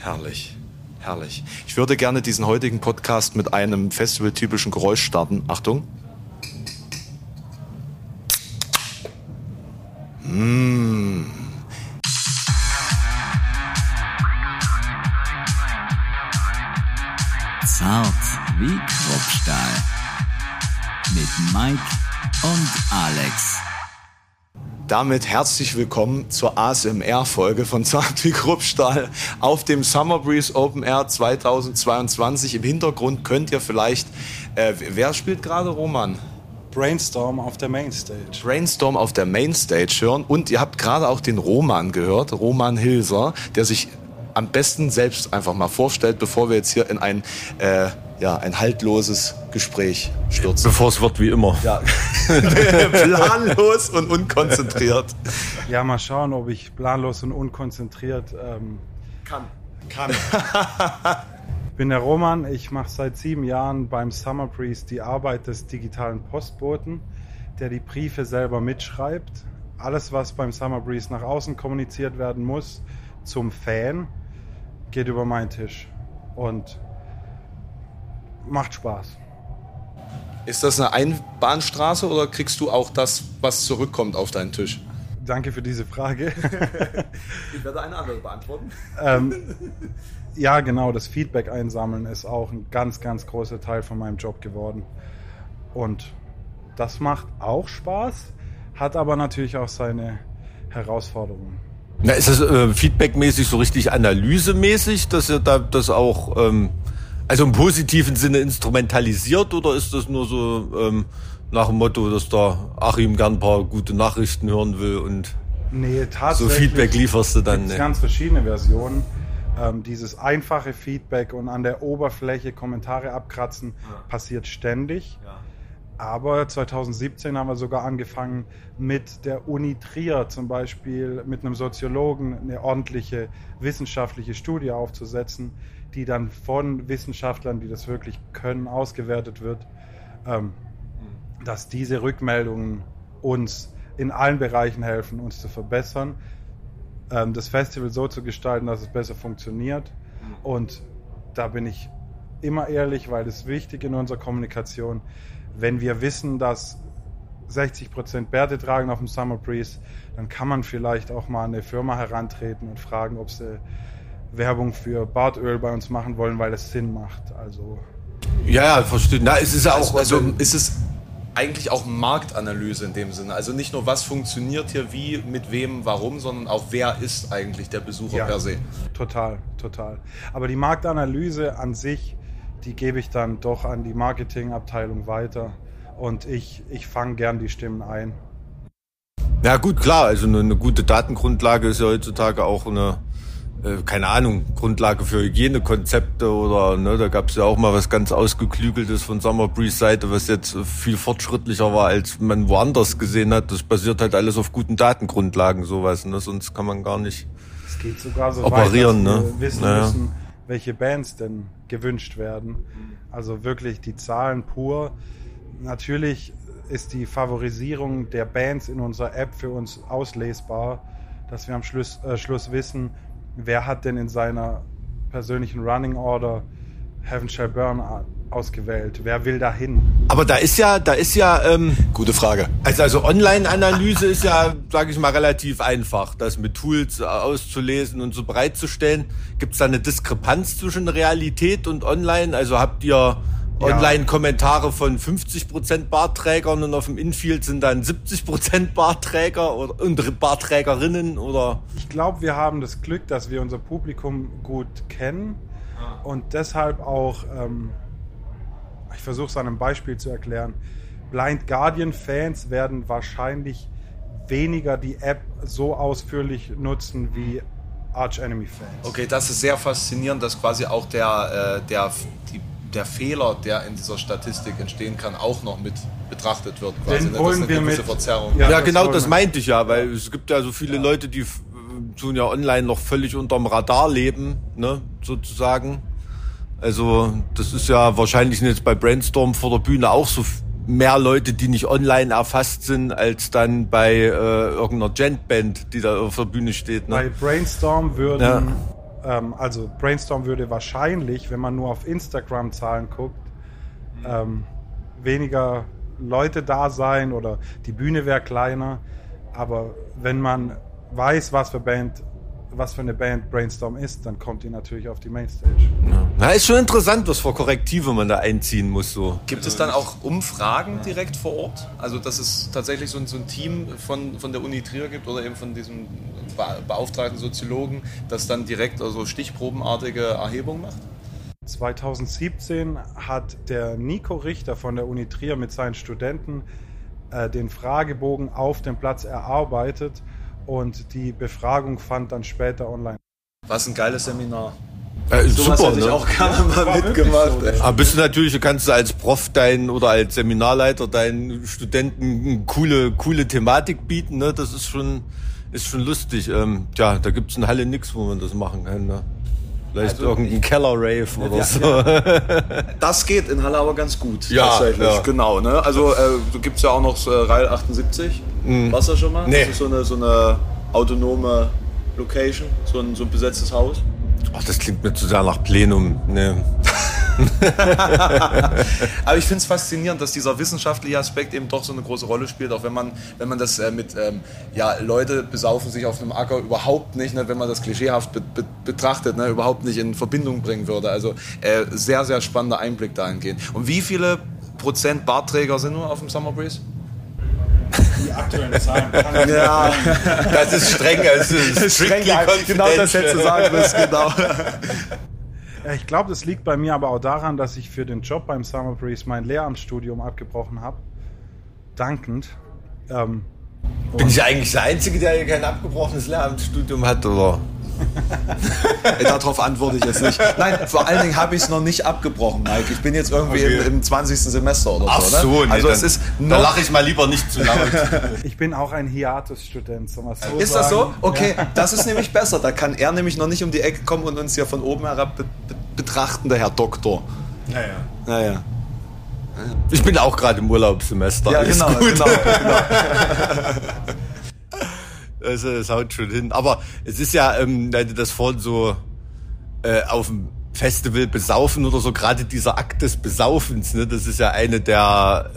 Herrlich. Herrlich. Ich würde gerne diesen heutigen Podcast mit einem festivaltypischen Geräusch starten. Achtung. Mmh. Zart wie Kruppstahl. Mit Mike und Alex. Damit herzlich willkommen zur ASMR-Folge von Zart wie Kruppstahl auf dem Summer Breeze Open Air 2022. Im Hintergrund könnt ihr vielleicht, äh, wer spielt gerade Roman? Brainstorm auf der Mainstage. Brainstorm auf der Mainstage hören und ihr habt gerade auch den Roman gehört, Roman Hilser, der sich am besten selbst einfach mal vorstellt, bevor wir jetzt hier in ein, äh, ja, ein haltloses Gespräch stürzen. Bevor es wird wie immer. Ja. planlos und unkonzentriert. Ja, mal schauen, ob ich planlos und unkonzentriert ähm, kann. Kann. ich bin der Roman, ich mache seit sieben Jahren beim Summer Breeze die Arbeit des digitalen Postboten, der die Briefe selber mitschreibt. Alles, was beim Summer Breeze nach außen kommuniziert werden muss, zum Fan, geht über meinen Tisch. Und macht Spaß. Ist das eine Einbahnstraße oder kriegst du auch das, was zurückkommt auf deinen Tisch? Danke für diese Frage. ich werde eine andere beantworten. ähm, ja, genau, das Feedback einsammeln ist auch ein ganz, ganz großer Teil von meinem Job geworden. Und das macht auch Spaß, hat aber natürlich auch seine Herausforderungen. Na, ist das äh, feedbackmäßig so richtig analysemäßig, dass ihr da das auch ähm, also im positiven Sinne instrumentalisiert oder ist das nur so ähm, nach dem Motto, dass da Achim gern ein paar gute Nachrichten hören will und nee, so Feedback lieferst du dann? Es ne? ganz verschiedene Versionen. Ähm, dieses einfache Feedback und an der Oberfläche Kommentare abkratzen ja. passiert ständig. Ja. Aber 2017 haben wir sogar angefangen mit der Uni Trier zum Beispiel, mit einem Soziologen eine ordentliche wissenschaftliche Studie aufzusetzen, die dann von Wissenschaftlern, die das wirklich können, ausgewertet wird, ähm, dass diese Rückmeldungen uns in allen Bereichen helfen, uns zu verbessern, ähm, das Festival so zu gestalten, dass es besser funktioniert. Und da bin ich immer ehrlich, weil es wichtig in unserer Kommunikation, wenn wir wissen, dass 60% Bärte tragen auf dem Summer Breeze, dann kann man vielleicht auch mal an eine Firma herantreten und fragen, ob sie Werbung für Bartöl bei uns machen wollen, weil es Sinn macht. Also ja, ja, verstehe. Na, es ist ja auch, also, also ist es eigentlich auch Marktanalyse in dem Sinne. Also nicht nur, was funktioniert hier, wie, mit wem, warum, sondern auch, wer ist eigentlich der Besucher ja, per se. Total, total. Aber die Marktanalyse an sich, die gebe ich dann doch an die Marketingabteilung weiter und ich, ich fange gern die Stimmen ein. Ja gut, klar, also eine, eine gute Datengrundlage ist ja heutzutage auch eine äh, keine Ahnung, Grundlage für Hygienekonzepte oder ne, da gab es ja auch mal was ganz ausgeklügeltes von Summer Breeze Seite, was jetzt viel fortschrittlicher war, als man woanders gesehen hat. Das basiert halt alles auf guten Datengrundlagen, sowas, ne? sonst kann man gar nicht es geht sogar so operieren. Weit, dass ne? wir wissen naja. müssen, welche Bands denn gewünscht werden. Also wirklich die Zahlen pur. Natürlich ist die Favorisierung der Bands in unserer App für uns auslesbar, dass wir am Schluss, äh, Schluss wissen, wer hat denn in seiner persönlichen Running Order Heaven Shall Burn ausgewählt? Wer will da hin? Aber da ist ja, da ist ja. Ähm, Gute Frage. Also, also Online-Analyse ist ja, sage ich mal, relativ einfach, das mit Tools auszulesen und so bereitzustellen. Gibt es da eine Diskrepanz zwischen Realität und Online? Also habt ihr Online-Kommentare von 50% Bartträgern und auf dem Infield sind dann 70% Bartträger oder, und Bartträgerinnen oder? Ich glaube, wir haben das Glück, dass wir unser Publikum gut kennen ah. und deshalb auch, ähm, ich versuche es an einem Beispiel zu erklären, Blind Guardian-Fans werden wahrscheinlich weniger die App so ausführlich nutzen wie Arch Enemy Fans. Okay, das ist sehr faszinierend, dass quasi auch der, äh, der die der Fehler, der in dieser Statistik entstehen kann, auch noch mit betrachtet wird. Quasi, Den ne? wollen wir mit. Verzerrung. Ja, ja genau, das meinte ich ja, weil es gibt ja so viele ja. Leute, die tun ja online noch völlig unterm Radar leben, ne, sozusagen. Also das ist ja wahrscheinlich jetzt bei Brainstorm vor der Bühne auch so mehr Leute, die nicht online erfasst sind, als dann bei äh, irgendeiner Gent-Band, die da auf der Bühne steht. Ne? Bei Brainstorm würden ja Ähm, also Brainstorm würde wahrscheinlich, wenn man nur auf Instagram-Zahlen guckt, ähm, weniger Leute da sein oder die Bühne wäre kleiner. Aber wenn man weiß, was für Band was für eine Band Brainstorm ist, dann kommt die natürlich auf die Mainstage. Ja. Na, ist schon interessant, was für Korrektive man da einziehen muss. So. Gibt es dann auch Umfragen direkt vor Ort? Also, dass es tatsächlich so ein, so ein Team von, von der Uni Trier gibt oder eben von diesem beauftragten Soziologen, das dann direkt also stichprobenartige Erhebungen macht? 2017 hat der Nico Richter von der Uni Trier mit seinen Studenten äh, den Fragebogen auf dem Platz erarbeitet und die Befragung fand dann später online. Was ein geiles Seminar. Äh, super, hätte ich ne? auch gerne mal mitgemacht. so. ey. Aber bist du natürlich, du kannst als Prof dein oder als Seminarleiter deinen Studenten eine coole, coole Thematik bieten, ne? Das ist schon, ist schon lustig. Ähm, tja, da gibt's in Halle nix, wo man das machen kann, ne? Vielleicht Also irgendein Keller-Rave oder Ja, so. Das geht in Halle aber ganz gut. Ja, tatsächlich. ja. Genau, ne? Also äh, du gibt's ja auch noch äh, Rail 78. Warst du schon mal? Nee. Das ist so eine, so eine autonome Location, so ein, so ein besetztes Haus. Ach, das klingt mir zu sehr nach Plenum. Ne. Aber ich finde es faszinierend, dass dieser wissenschaftliche Aspekt eben doch so eine große Rolle spielt, auch wenn man, wenn man das äh, mit, ähm, ja, Leute besaufen sich auf einem Acker überhaupt nicht, ne, wenn man das klischeehaft be be betrachtet, ne, überhaupt nicht in Verbindung bringen würde. Also äh, sehr, sehr spannender Einblick dahingehend. Und wie viele Prozent Bartträger sind nur auf dem Summer Breeze? Die aktuellen Zahlen kann ich Ja, Das ist streng, also strictly genau das hättest du sagen müssen, genau. Ich glaube, das liegt bei mir aber auch daran, dass ich für den Job beim Summer Breeze mein Lehramtsstudium abgebrochen habe. Dankend. Ähm, Bin ich eigentlich der Einzige, der hier kein abgebrochenes Lehramtsstudium hat, oder? Darauf antworte ich jetzt nicht. Nein, vor allen Dingen habe ich es noch nicht abgebrochen, Mike. Ich bin jetzt irgendwie Okay. im, im 20. Semester oder Ach so. Ne? so, nee, also dann, es ist da lache ich mal lieber nicht zu laut. ich bin auch ein Hiatus-Student, so Ist das so? sagen. Okay, das ist nämlich besser. Da kann er nämlich noch nicht um die Ecke kommen und uns ja von oben herab be be betrachten, der Herr Doktor. Ja, ja. Naja. Ich bin auch gerade im Urlaubssemester. Ja, genau, gut. genau, genau. Also, das haut schon hin. Aber es ist ja, ähm, das vorhin so äh, auf dem Festival besaufen oder so, gerade dieser Akt des Besaufens, ne, das ist ja eine der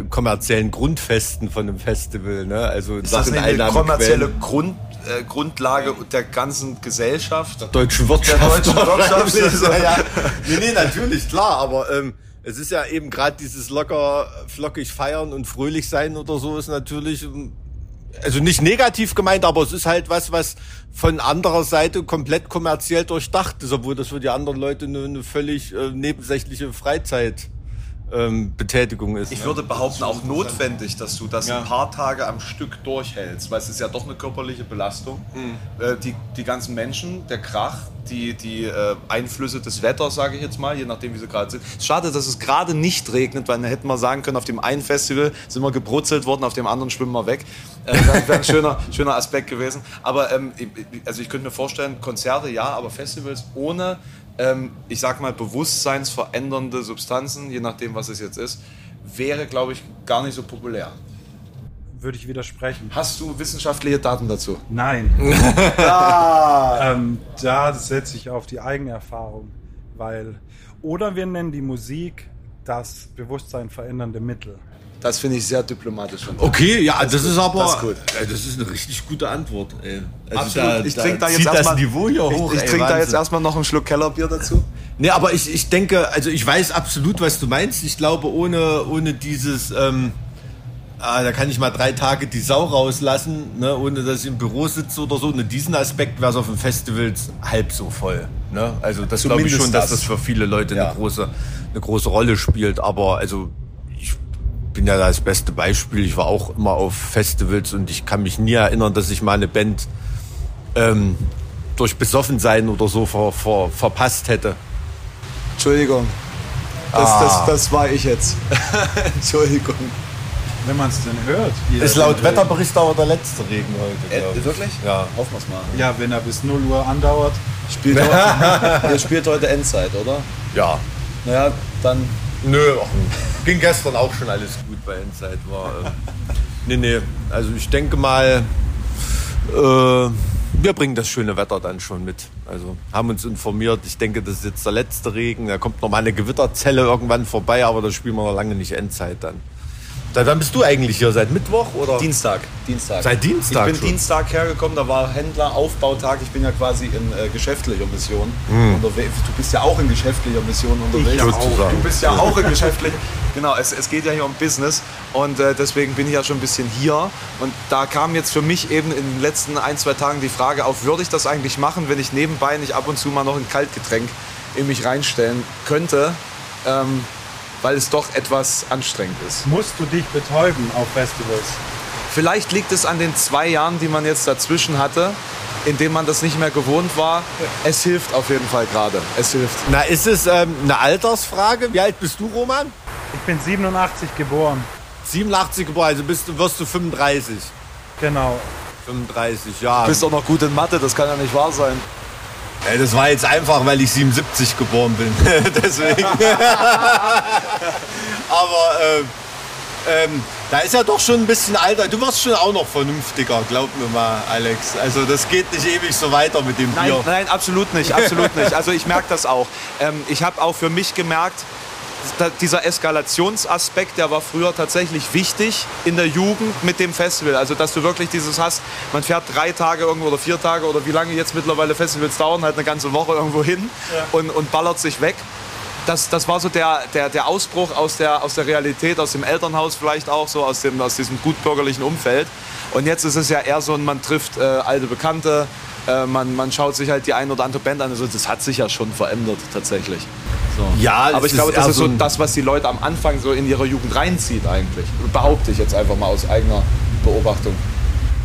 äh, kommerziellen Grundfesten von einem Festival. Ne? Also Ist das Sachen, nicht eine kommerzielle Grund, äh, Grundlage der ganzen Gesellschaft? der deutschen Wirtschaft. Der deutschen Wirtschaft. ja, ja. Nee, nee, natürlich, klar, aber ähm, es ist ja eben gerade dieses locker, flockig feiern und fröhlich sein oder so ist natürlich, ähm, also nicht negativ gemeint, aber es ist halt was, was von anderer Seite komplett kommerziell durchdacht ist, obwohl das für die anderen Leute eine, eine völlig äh, nebensächliche Freizeit ähm, Betätigung ist. Ich würde behaupten, auch notwendig, dass du das ein paar Tage am Stück durchhältst, weil es ist ja doch eine körperliche Belastung. Äh, die, die ganzen Menschen, der Krach, die, die äh, Einflüsse des Wetters, sage ich jetzt mal, je nachdem, wie sie gerade sind. Schade, dass es gerade nicht regnet, weil dann hätten wir sagen können, auf dem einen Festival sind wir gebrutzelt worden, auf dem anderen schwimmen wir weg. Äh, das wäre ein schöner, schöner Aspekt gewesen. Aber ähm, also ich könnte mir vorstellen, Konzerte ja, aber Festivals ohne ähm, ich sag mal, bewusstseinsverändernde Substanzen, je nachdem, was es jetzt ist, wäre, glaube ich, gar nicht so populär. Würde ich widersprechen. Hast du wissenschaftliche Daten dazu? Nein. ähm, da setze ich auf die eigene Erfahrung, weil oder wir nennen die Musik das Bewusstsein verändernde Mittel. Das finde ich sehr diplomatisch von dir. Okay, ja, das, ist aber, das ist gut. Das ist eine richtig gute Antwort. Ey. Also Absolut. ich trinke da jetzt das erstmal Niveau hier hoch. Ich, ich trinke da jetzt erstmal noch einen Schluck Kellerbier dazu. Nee, aber ich, ich denke, also ich weiß absolut, was du meinst. Ich glaube, ohne, ohne dieses, ähm, ah, da kann ich mal drei Tage die Sau rauslassen, ne, ohne dass ich im Büro sitze oder so. Ohne diesen Aspekt wäre es auf den Festivals halb so voll. Ne? Also das glaube ich schon, dass das. das für viele Leute Ja. eine, große, eine große Rolle spielt. Aber also bin ja das beste Beispiel. Ich war auch immer auf Festivals und ich kann mich nie erinnern, dass ich mal eine Band ähm, durch Besoffensein oder so ver, ver, verpasst hätte. Entschuldigung. Das, Ah. das, das war ich jetzt. Entschuldigung. Wenn man es denn hört. Ist laut Wetterbericht aber der letzte Regen heute. Äh, wirklich? Ja. Hoffen wir es mal. Ja, wenn er bis 0 Uhr andauert. Spielt heute, ihr spielt heute Endzeit, oder? Ja. Naja, dann Nö, ging gestern auch schon alles gut bei Endzeit. War, ähm, nee, nee, also ich denke mal, äh, wir bringen das schöne Wetter dann schon mit. Also haben uns informiert. Ich denke, das ist jetzt der letzte Regen. Da kommt noch mal eine Gewitterzelle irgendwann vorbei, aber da spielen wir noch lange nicht Endzeit dann. Seit wann bist du eigentlich hier? Seit Mittwoch oder? Dienstag. Dienstag. Seit Dienstag Ich bin schon? Dienstag hergekommen, da war Händler, Aufbautag. Ich bin ja quasi in äh, geschäftlicher Mission unterwegs. Du bist ja auch in geschäftlicher Mission unterwegs. ja auch. Du bist ja auch in geschäftlicher. genau, es, es geht ja hier um Business und äh, deswegen bin ich ja schon ein bisschen hier. Und da kam jetzt für mich eben in den letzten ein, zwei Tagen die Frage auf, würde ich das eigentlich machen, wenn ich nebenbei nicht ab und zu mal noch ein Kaltgetränk in mich reinstellen könnte, ähm, weil es doch etwas anstrengend ist. Musst du dich betäuben auf Festivals? Vielleicht liegt es an den zwei Jahren, die man jetzt dazwischen hatte, in denen man das nicht mehr gewohnt war. Es hilft auf jeden Fall gerade. Es hilft. Na, ist es ähm, eine Altersfrage? Wie alt bist du, Roman? Ich bin 87 geboren. 87 geboren, also bist du, wirst du 35. Genau. 35, ja. Du bist doch noch gut in Mathe, das kann ja nicht wahr sein. Ey, das war jetzt einfach, weil ich 77 geboren bin. Deswegen. Aber ähm, ähm, da ist ja doch schon ein bisschen alter. Du wirst schon auch noch vernünftiger, glaub mir mal, Alex. Also das geht nicht ewig so weiter mit dem Nein, Bier. nein, absolut nicht, absolut nicht. Also ich merke das auch. Ähm, ich habe auch für mich gemerkt, dieser Eskalationsaspekt, der war früher tatsächlich wichtig in der Jugend mit dem Festival. Also dass du wirklich dieses hast, man fährt drei Tage irgendwo oder vier Tage oder wie lange jetzt mittlerweile Festivals dauern, halt eine ganze Woche irgendwo hin und, und ballert sich weg. Das, das war so der, der, der Ausbruch aus der, aus der Realität, aus dem Elternhaus vielleicht auch, so aus, dem, aus diesem gutbürgerlichen Umfeld. Und jetzt ist es ja eher so, man trifft äh, alte Bekannte, äh, man, man schaut sich halt die ein oder andere Band an. Also das hat sich ja schon verändert tatsächlich. So. Ja, Aber ich glaube, das ist so das, was die Leute am Anfang so in ihrer Jugend reinzieht eigentlich. Behaupte ich jetzt einfach mal aus eigener Beobachtung.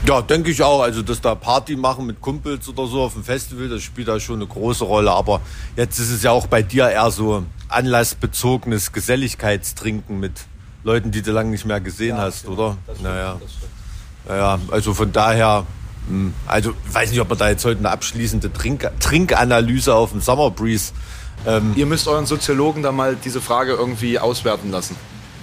Ja, denke ich auch. Also, dass da Party machen mit Kumpels oder so auf dem Festival, das spielt da schon eine große Rolle. Aber jetzt ist es ja auch bei dir eher so anlassbezogenes Geselligkeitstrinken mit Leuten, die du lange nicht mehr gesehen hast, oder? naja. naja, also von daher, hm, also weiß nicht, ob wir da jetzt heute eine abschließende Trink Trinkanalyse auf dem Summer Breeze. Ähm, Ihr müsst euren Soziologen da mal diese Frage irgendwie auswerten lassen.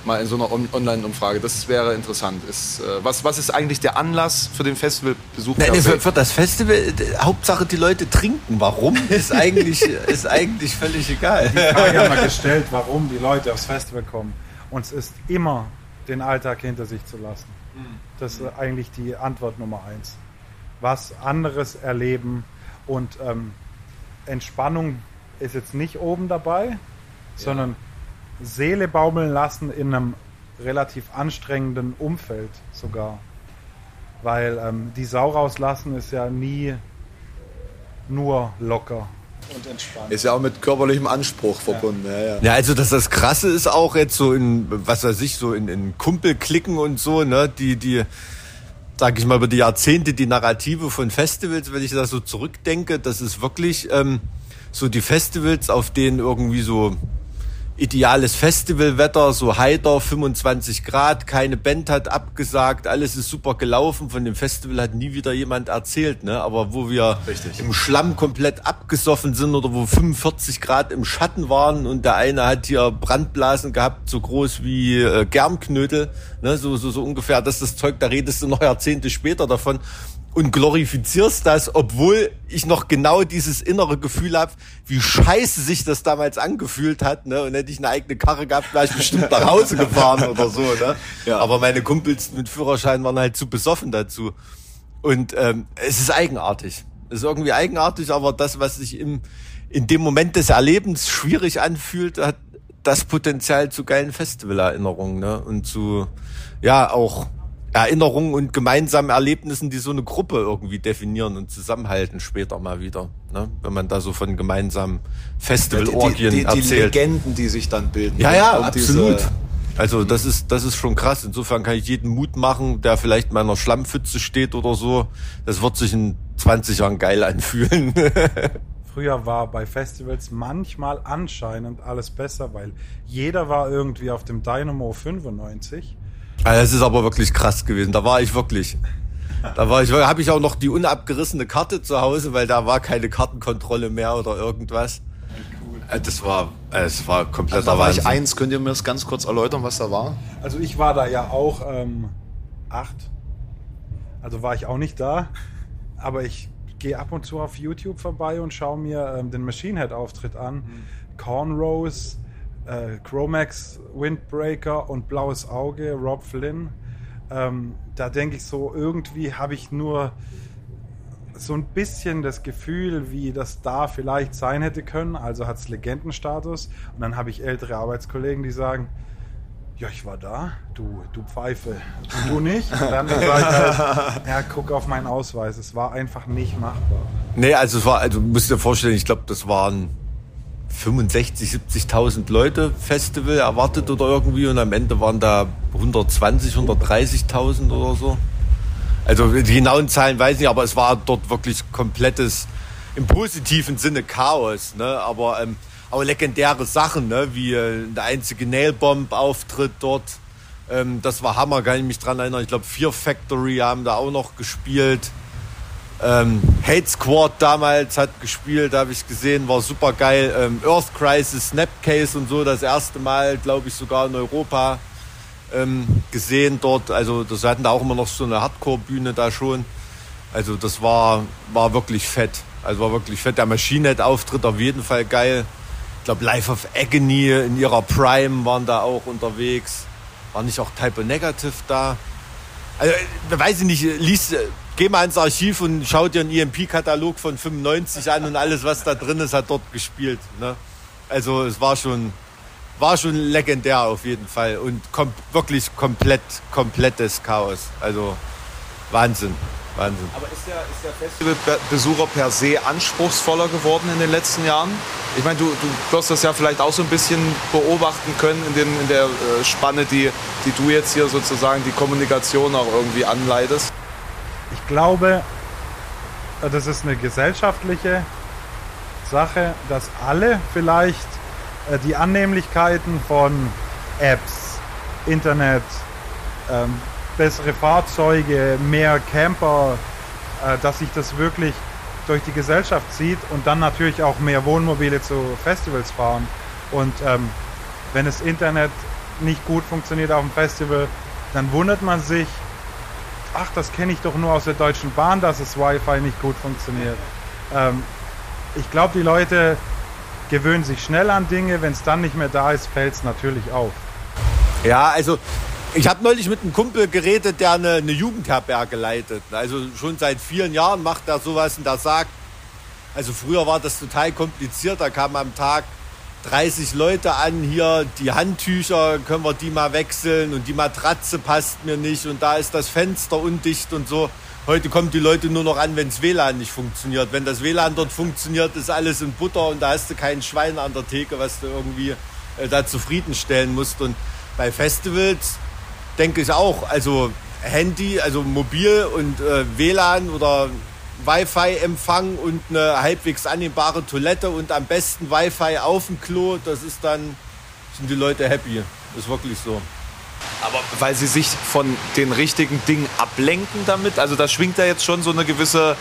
Mal in so einer On Online-Umfrage. Das wäre interessant. Ist, äh, was, was ist eigentlich der Anlass für den Festivalbesuch? Nein, für, für das Festival, Hauptsache die Leute trinken. Warum? Ist eigentlich, ist eigentlich völlig egal. Frage haben wir gestellt, warum die Leute aufs Festival kommen. Und es ist immer, den Alltag hinter sich zu lassen. Das ist eigentlich die Antwort Nummer eins. Was anderes erleben und ähm, Entspannung ist jetzt nicht oben dabei, sondern Seele baumeln lassen in einem relativ anstrengenden Umfeld sogar. Weil ähm, die Sau rauslassen ist ja nie nur locker und entspannt. Ist ja auch mit körperlichem Anspruch verbunden. Ja. Ja, Ja, also dass das Krasse ist auch jetzt so in, was weiß ich, so in, in Kumpelklicken und so, ne, die, die, sag ich mal, über die Jahrzehnte die Narrative von Festivals, wenn ich da so zurückdenke, das ist wirklich ähm, so die Festivals, auf denen irgendwie so ideales Festivalwetter, so heiter, 25 Grad, keine Band hat abgesagt, alles ist super gelaufen. Von dem Festival hat nie wieder jemand erzählt, ne? Aber wo wir Richtig. im Schlamm komplett abgesoffen sind oder wo 45 Grad im Schatten waren und der eine hat hier Brandblasen gehabt, so groß wie äh, Germknödel, ne? so, so, so ungefähr. Das ist das Zeug, da redest du noch Jahrzehnte später davon und glorifizierst das, obwohl ich noch genau dieses innere Gefühl habe, wie scheiße sich das damals angefühlt hat. Ne? Und hätte ich eine eigene Karre gehabt, wäre ich bestimmt nach Hause gefahren oder so. Ne? Ja. Aber meine Kumpels mit Führerschein waren halt zu besoffen dazu. Und ähm, es ist eigenartig. Es ist irgendwie eigenartig, aber das, was sich im, in dem Moment des Erlebens schwierig anfühlt, hat das Potenzial zu geilen Festivalerinnerungen ne? und zu, ja, auch Erinnerungen und gemeinsamen Erlebnissen, die so eine Gruppe irgendwie definieren und zusammenhalten später mal wieder. Ne? Wenn man da so von gemeinsamen Festivalorgien die, die, die erzählt. Legenden, die sich dann bilden. Ja, ja, absolut. diese- Also das ist, das ist schon krass. Insofern kann ich jeden Mut machen, der vielleicht in meiner Schlammpfütze steht oder so. Das wird sich in 20 Jahren geil anfühlen. Früher war bei Festivals manchmal anscheinend alles besser, weil jeder war irgendwie auf dem Dynamo 95. Also das ist aber wirklich krass gewesen. Da war ich wirklich. Da war ich, habe ich auch noch die unabgerissene Karte zu Hause, weil da war keine Kartenkontrolle mehr oder irgendwas. Äh, Das war, äh, es war kompletter Also da war ich Wahnsinn. eins. Könnt ihr mir das ganz kurz erläutern, was da war? Also ich war da ja auch ähm, acht. Also war ich auch nicht da. Aber ich gehe ab und zu auf YouTube vorbei und schaue mir ähm, den Machine Head Auftritt an. Mhm. Cornrows, äh, Chromax Windbreaker und Blaues Auge, Rob Flynn. Ähm, da denke ich so, irgendwie habe ich nur so ein bisschen das Gefühl, wie das da vielleicht sein hätte können. Also hat es Legendenstatus. Und dann habe ich ältere Arbeitskollegen, die sagen, ja, ich war da, du, du Pfeife, du nicht. Und dann sage ich halt, ja, guck auf meinen Ausweis. Es war einfach nicht machbar. Nee, also es war, also musst dir vorstellen, ich glaube, das waren 65, 70.000 Leute Festival erwartet oder irgendwie und am Ende waren da 120, 130.000 oder so. Also die genauen Zahlen weiß ich nicht, aber es war dort wirklich komplettes, im positiven Sinne Chaos. Ne? Aber ähm, auch legendäre Sachen, ne? wie äh, der einzige Nailbomb-Auftritt dort. Ähm, das war Hammer, kann ich mich dran erinnern. Ich glaube, Fear Factory haben da auch noch gespielt. Ähm, Hate Squad damals hat gespielt, habe ich gesehen, war super geil. Ähm, Earth Crisis, Snapcase und so, das erste Mal, glaube ich, sogar in Europa ähm, gesehen dort. Also das hatten da auch immer noch so eine Hardcore-Bühne da schon. Also das war, war wirklich fett. Also war wirklich fett. Der Machine Head-Auftritt auf jeden Fall geil. Ich glaube, Life of Agony in ihrer Prime waren da auch unterwegs. War nicht auch Type Negative da? Also, weiß ich nicht, liest, geh mal ins Archiv und schau dir einen EMP-Katalog von 95 an und alles, was da drin ist, hat dort gespielt. Ne? Also es war schon, war schon legendär auf jeden Fall und kom wirklich komplett, komplettes Chaos. Also Wahnsinn. Wahnsinn. Aber ist der, ist der Festivalbesucher per se anspruchsvoller geworden in den letzten Jahren? Ich meine, du, du wirst das ja vielleicht auch so ein bisschen beobachten können in, den, in der äh, Spanne, die, die du jetzt hier sozusagen die Kommunikation auch irgendwie anleitest. Ich glaube, das ist eine gesellschaftliche Sache, dass alle vielleicht äh, die Annehmlichkeiten von Apps, Internet, ähm, bessere Fahrzeuge, mehr Camper, äh, dass sich das wirklich durch die Gesellschaft zieht und dann natürlich auch mehr Wohnmobile zu Festivals fahren. Und ähm, wenn das Internet nicht gut funktioniert auf dem Festival, dann wundert man sich, ach, das kenne ich doch nur aus der Deutschen Bahn, dass das Wi-Fi nicht gut funktioniert. Ähm, ich glaube, die Leute gewöhnen sich schnell an Dinge, wenn es dann nicht mehr da ist, fällt es natürlich auf. Ja, also ich habe neulich mit einem Kumpel geredet, der eine, eine, Jugendherberge leitet. Also schon seit vielen Jahren macht er sowas und der sagt, also früher war das total kompliziert, da kamen am Tag 30 Leute an hier, die Handtücher, können wir die mal wechseln und die Matratze passt mir nicht und da ist das Fenster undicht und so. Heute kommen die Leute nur noch an, wenn das WLAN nicht funktioniert. Wenn das WLAN dort funktioniert, ist alles in Butter und da hast du kein Schwein an der Theke, was du irgendwie äh, da zufriedenstellen musst. Und bei Festivals denke ich auch, also Handy, also mobil und äh, WLAN oder Wi-Fi-Empfang und eine halbwegs annehmbare Toilette und am besten Wi-Fi auf dem Klo, das ist dann, sind die Leute happy. Ist wirklich so. Aber weil sie sich von den richtigen Dingen ablenken damit? Also da schwingt da jetzt schon so eine gewisse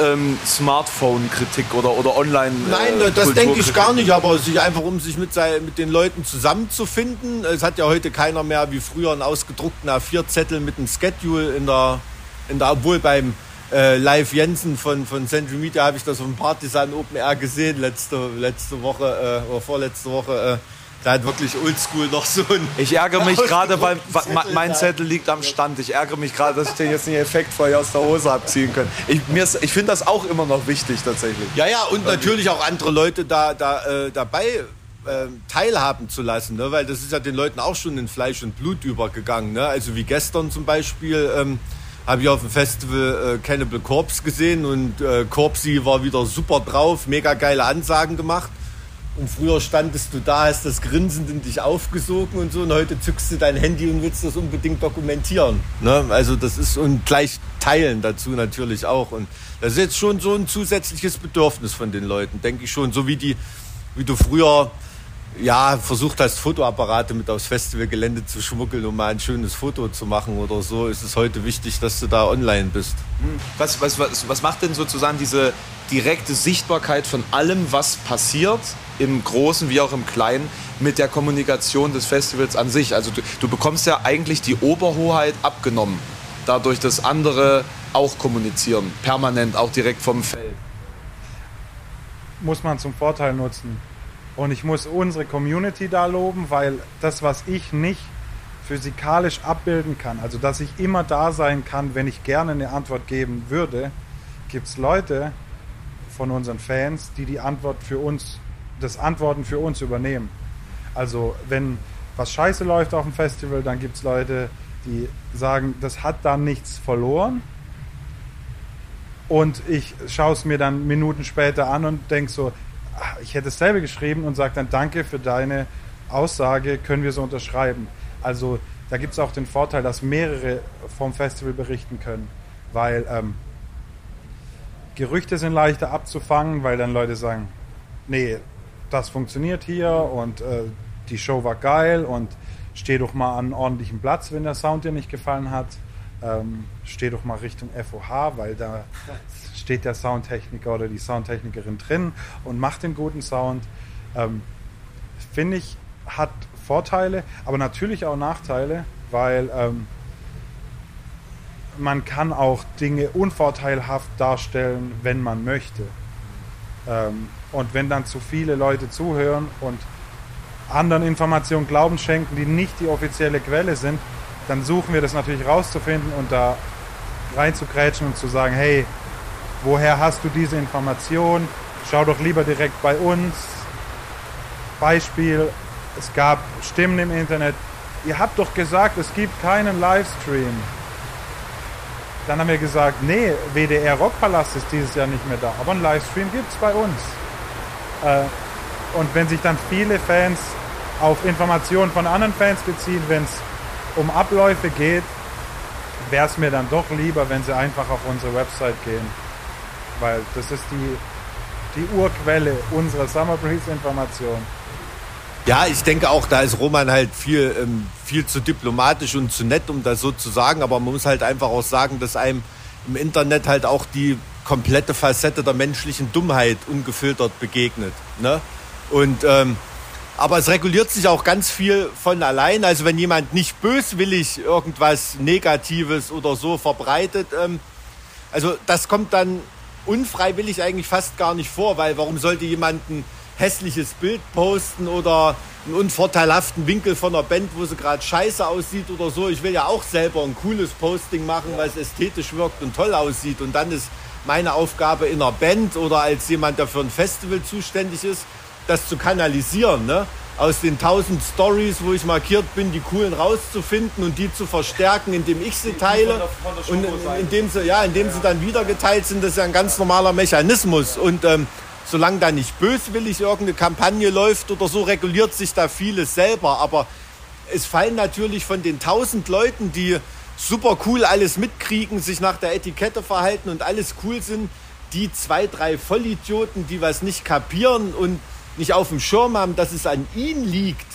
ähm, Smartphone-Kritik oder, oder Online. Äh, Nein, das denke ich gar nicht, aber sich einfach um sich mit, mit den Leuten zusammenzufinden. Es hat ja heute keiner mehr wie früher einen ausgedruckten A4-Zettel mit einem Schedule in der, in der obwohl beim äh, Live Jensen von, von Central Media habe ich das auf dem Partisan Open Air gesehen, letzte, letzte Woche äh, oder vorletzte Woche. Äh, da hat wirklich oldschool noch so ein. Ich ärgere mich gerade, weil Zettel mein Zettel liegt am Stand. Ich ärgere mich gerade, dass ich den jetzt nicht effektvoll aus der Hose abziehen kann. Ich, ich finde das auch immer noch wichtig tatsächlich. Ja, ja, und natürlich auch andere Leute da, da äh, dabei äh, teilhaben zu lassen, ne? weil das ist ja den Leuten auch schon in Fleisch und Blut übergegangen. Ne? Also wie gestern zum Beispiel. Ähm, habe ich auf dem Festival äh, Cannibal Corpse gesehen und äh, Corpsey war wieder super drauf, mega geile Ansagen gemacht. Und früher standest du da, hast das grinsend in dich aufgesogen und so und heute zückst du dein Handy und willst das unbedingt dokumentieren. Ne? Also das ist und gleich teilen dazu natürlich auch. Und das ist jetzt schon so ein zusätzliches Bedürfnis von den Leuten, denke ich schon. So wie die, wie du früher ja, versucht hast, Fotoapparate mit aufs Festivalgelände zu schmuggeln, um mal ein schönes Foto zu machen oder so, ist es heute wichtig, dass du da online bist. Hm. Was, was, was, was macht denn sozusagen diese direkte Sichtbarkeit von allem, was passiert, im Großen wie auch im Kleinen, mit der Kommunikation des Festivals an sich? Also du, du bekommst ja eigentlich die Oberhoheit abgenommen, dadurch, dass andere auch kommunizieren, permanent, auch direkt vom Feld. muss man zum Vorteil nutzen. Und ich muss unsere Community da loben, weil das, was ich nicht physikalisch abbilden kann, also dass ich immer da sein kann, wenn ich gerne eine Antwort geben würde, gibt es Leute von unseren Fans, die die Antwort für uns, das Antworten für uns übernehmen. Also wenn was scheiße läuft auf dem Festival, dann gibt es Leute, die sagen, das hat da nichts verloren. Und ich schaue es mir dann Minuten später an und denke so, ich hätte dasselbe geschrieben und sage dann danke für deine Aussage, können wir so unterschreiben. Also da gibt es auch den Vorteil, dass mehrere vom Festival berichten können, weil ähm, Gerüchte sind leichter abzufangen, weil dann Leute sagen, nee, das funktioniert hier und äh, die Show war geil und steh doch mal an einen ordentlichen Platz, wenn der Sound dir nicht gefallen hat. Ähm, steh doch mal Richtung FOH, weil da steht der Soundtechniker oder die Soundtechnikerin drin und macht den guten Sound. Ähm, Finde ich, hat Vorteile, aber natürlich auch Nachteile, weil ähm, man kann auch Dinge unvorteilhaft darstellen, wenn man möchte. Ähm, und wenn dann zu viele Leute zuhören und anderen Informationen Glauben schenken, die nicht die offizielle Quelle sind, dann suchen wir das natürlich rauszufinden und da reinzugrätschen und zu sagen, hey, woher hast du diese Information? Schau doch lieber direkt bei uns. Beispiel, es gab Stimmen im Internet, ihr habt doch gesagt, es gibt keinen Livestream. Dann haben wir gesagt, nee, WDR Rockpalast ist dieses Jahr nicht mehr da, aber einen Livestream gibt es bei uns. Äh, und wenn sich dann viele Fans auf Informationen von anderen Fans beziehen, wenn es um Abläufe geht, wäre es mir dann doch lieber, wenn sie einfach auf unsere Website gehen. Weil das ist die, die Urquelle unserer Summer Breeze Information. Ja, ich denke auch, da ist Roman halt viel, ähm, viel zu diplomatisch und zu nett, um das so zu sagen. Aber man muss halt einfach auch sagen, dass einem im Internet halt auch die komplette Facette der menschlichen Dummheit ungefiltert begegnet. Ne? Und ähm, aber es reguliert sich auch ganz viel von allein. Also wenn jemand nicht böswillig irgendwas Negatives oder so verbreitet, ähm, also das kommt dann unfreiwillig eigentlich fast gar nicht vor, weil warum sollte jemand ein hässliches Bild posten oder einen unvorteilhaften Winkel von einer Band, wo sie gerade scheiße aussieht oder so. Ich will ja auch selber ein cooles Posting machen, weil es ästhetisch wirkt und toll aussieht. Und dann ist meine Aufgabe in einer Band oder als jemand, der für ein Festival zuständig ist, das zu kanalisieren, ne? Aus den tausend Stories, wo ich markiert bin, die coolen rauszufinden und die zu verstärken, indem ich sie teile und indem sie, ja, indem sie dann wieder geteilt sind, das ist ja ein ganz normaler Mechanismus. Und ähm, solange da nicht böswillig irgendeine Kampagne läuft oder so, reguliert sich da vieles selber, aber es fallen natürlich von den tausend Leuten, die super cool alles mitkriegen, sich nach der Etikette verhalten und alles cool sind, die zwei, drei Vollidioten, die was nicht kapieren und nicht auf dem Schirm haben, dass es an ihnen liegt,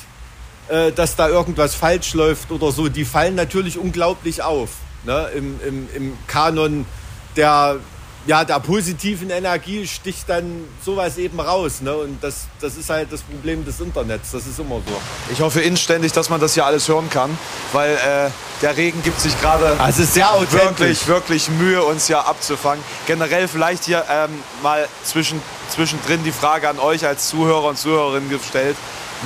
äh, dass da irgendwas falsch läuft oder so, die fallen natürlich unglaublich auf. Ne? Im, im, Im Kanon der, ja, der positiven Energie sticht dann sowas eben raus. Ne? Und das, das ist halt das Problem des Internets. Das ist immer so. Ich hoffe inständig, dass man das hier alles hören kann, weil äh, der Regen gibt sich gerade also sehr wirklich, wirklich Mühe, uns hier abzufangen. Generell vielleicht hier ähm, mal zwischen, zwischendrin die Frage an euch als Zuhörer und Zuhörerinnen gestellt.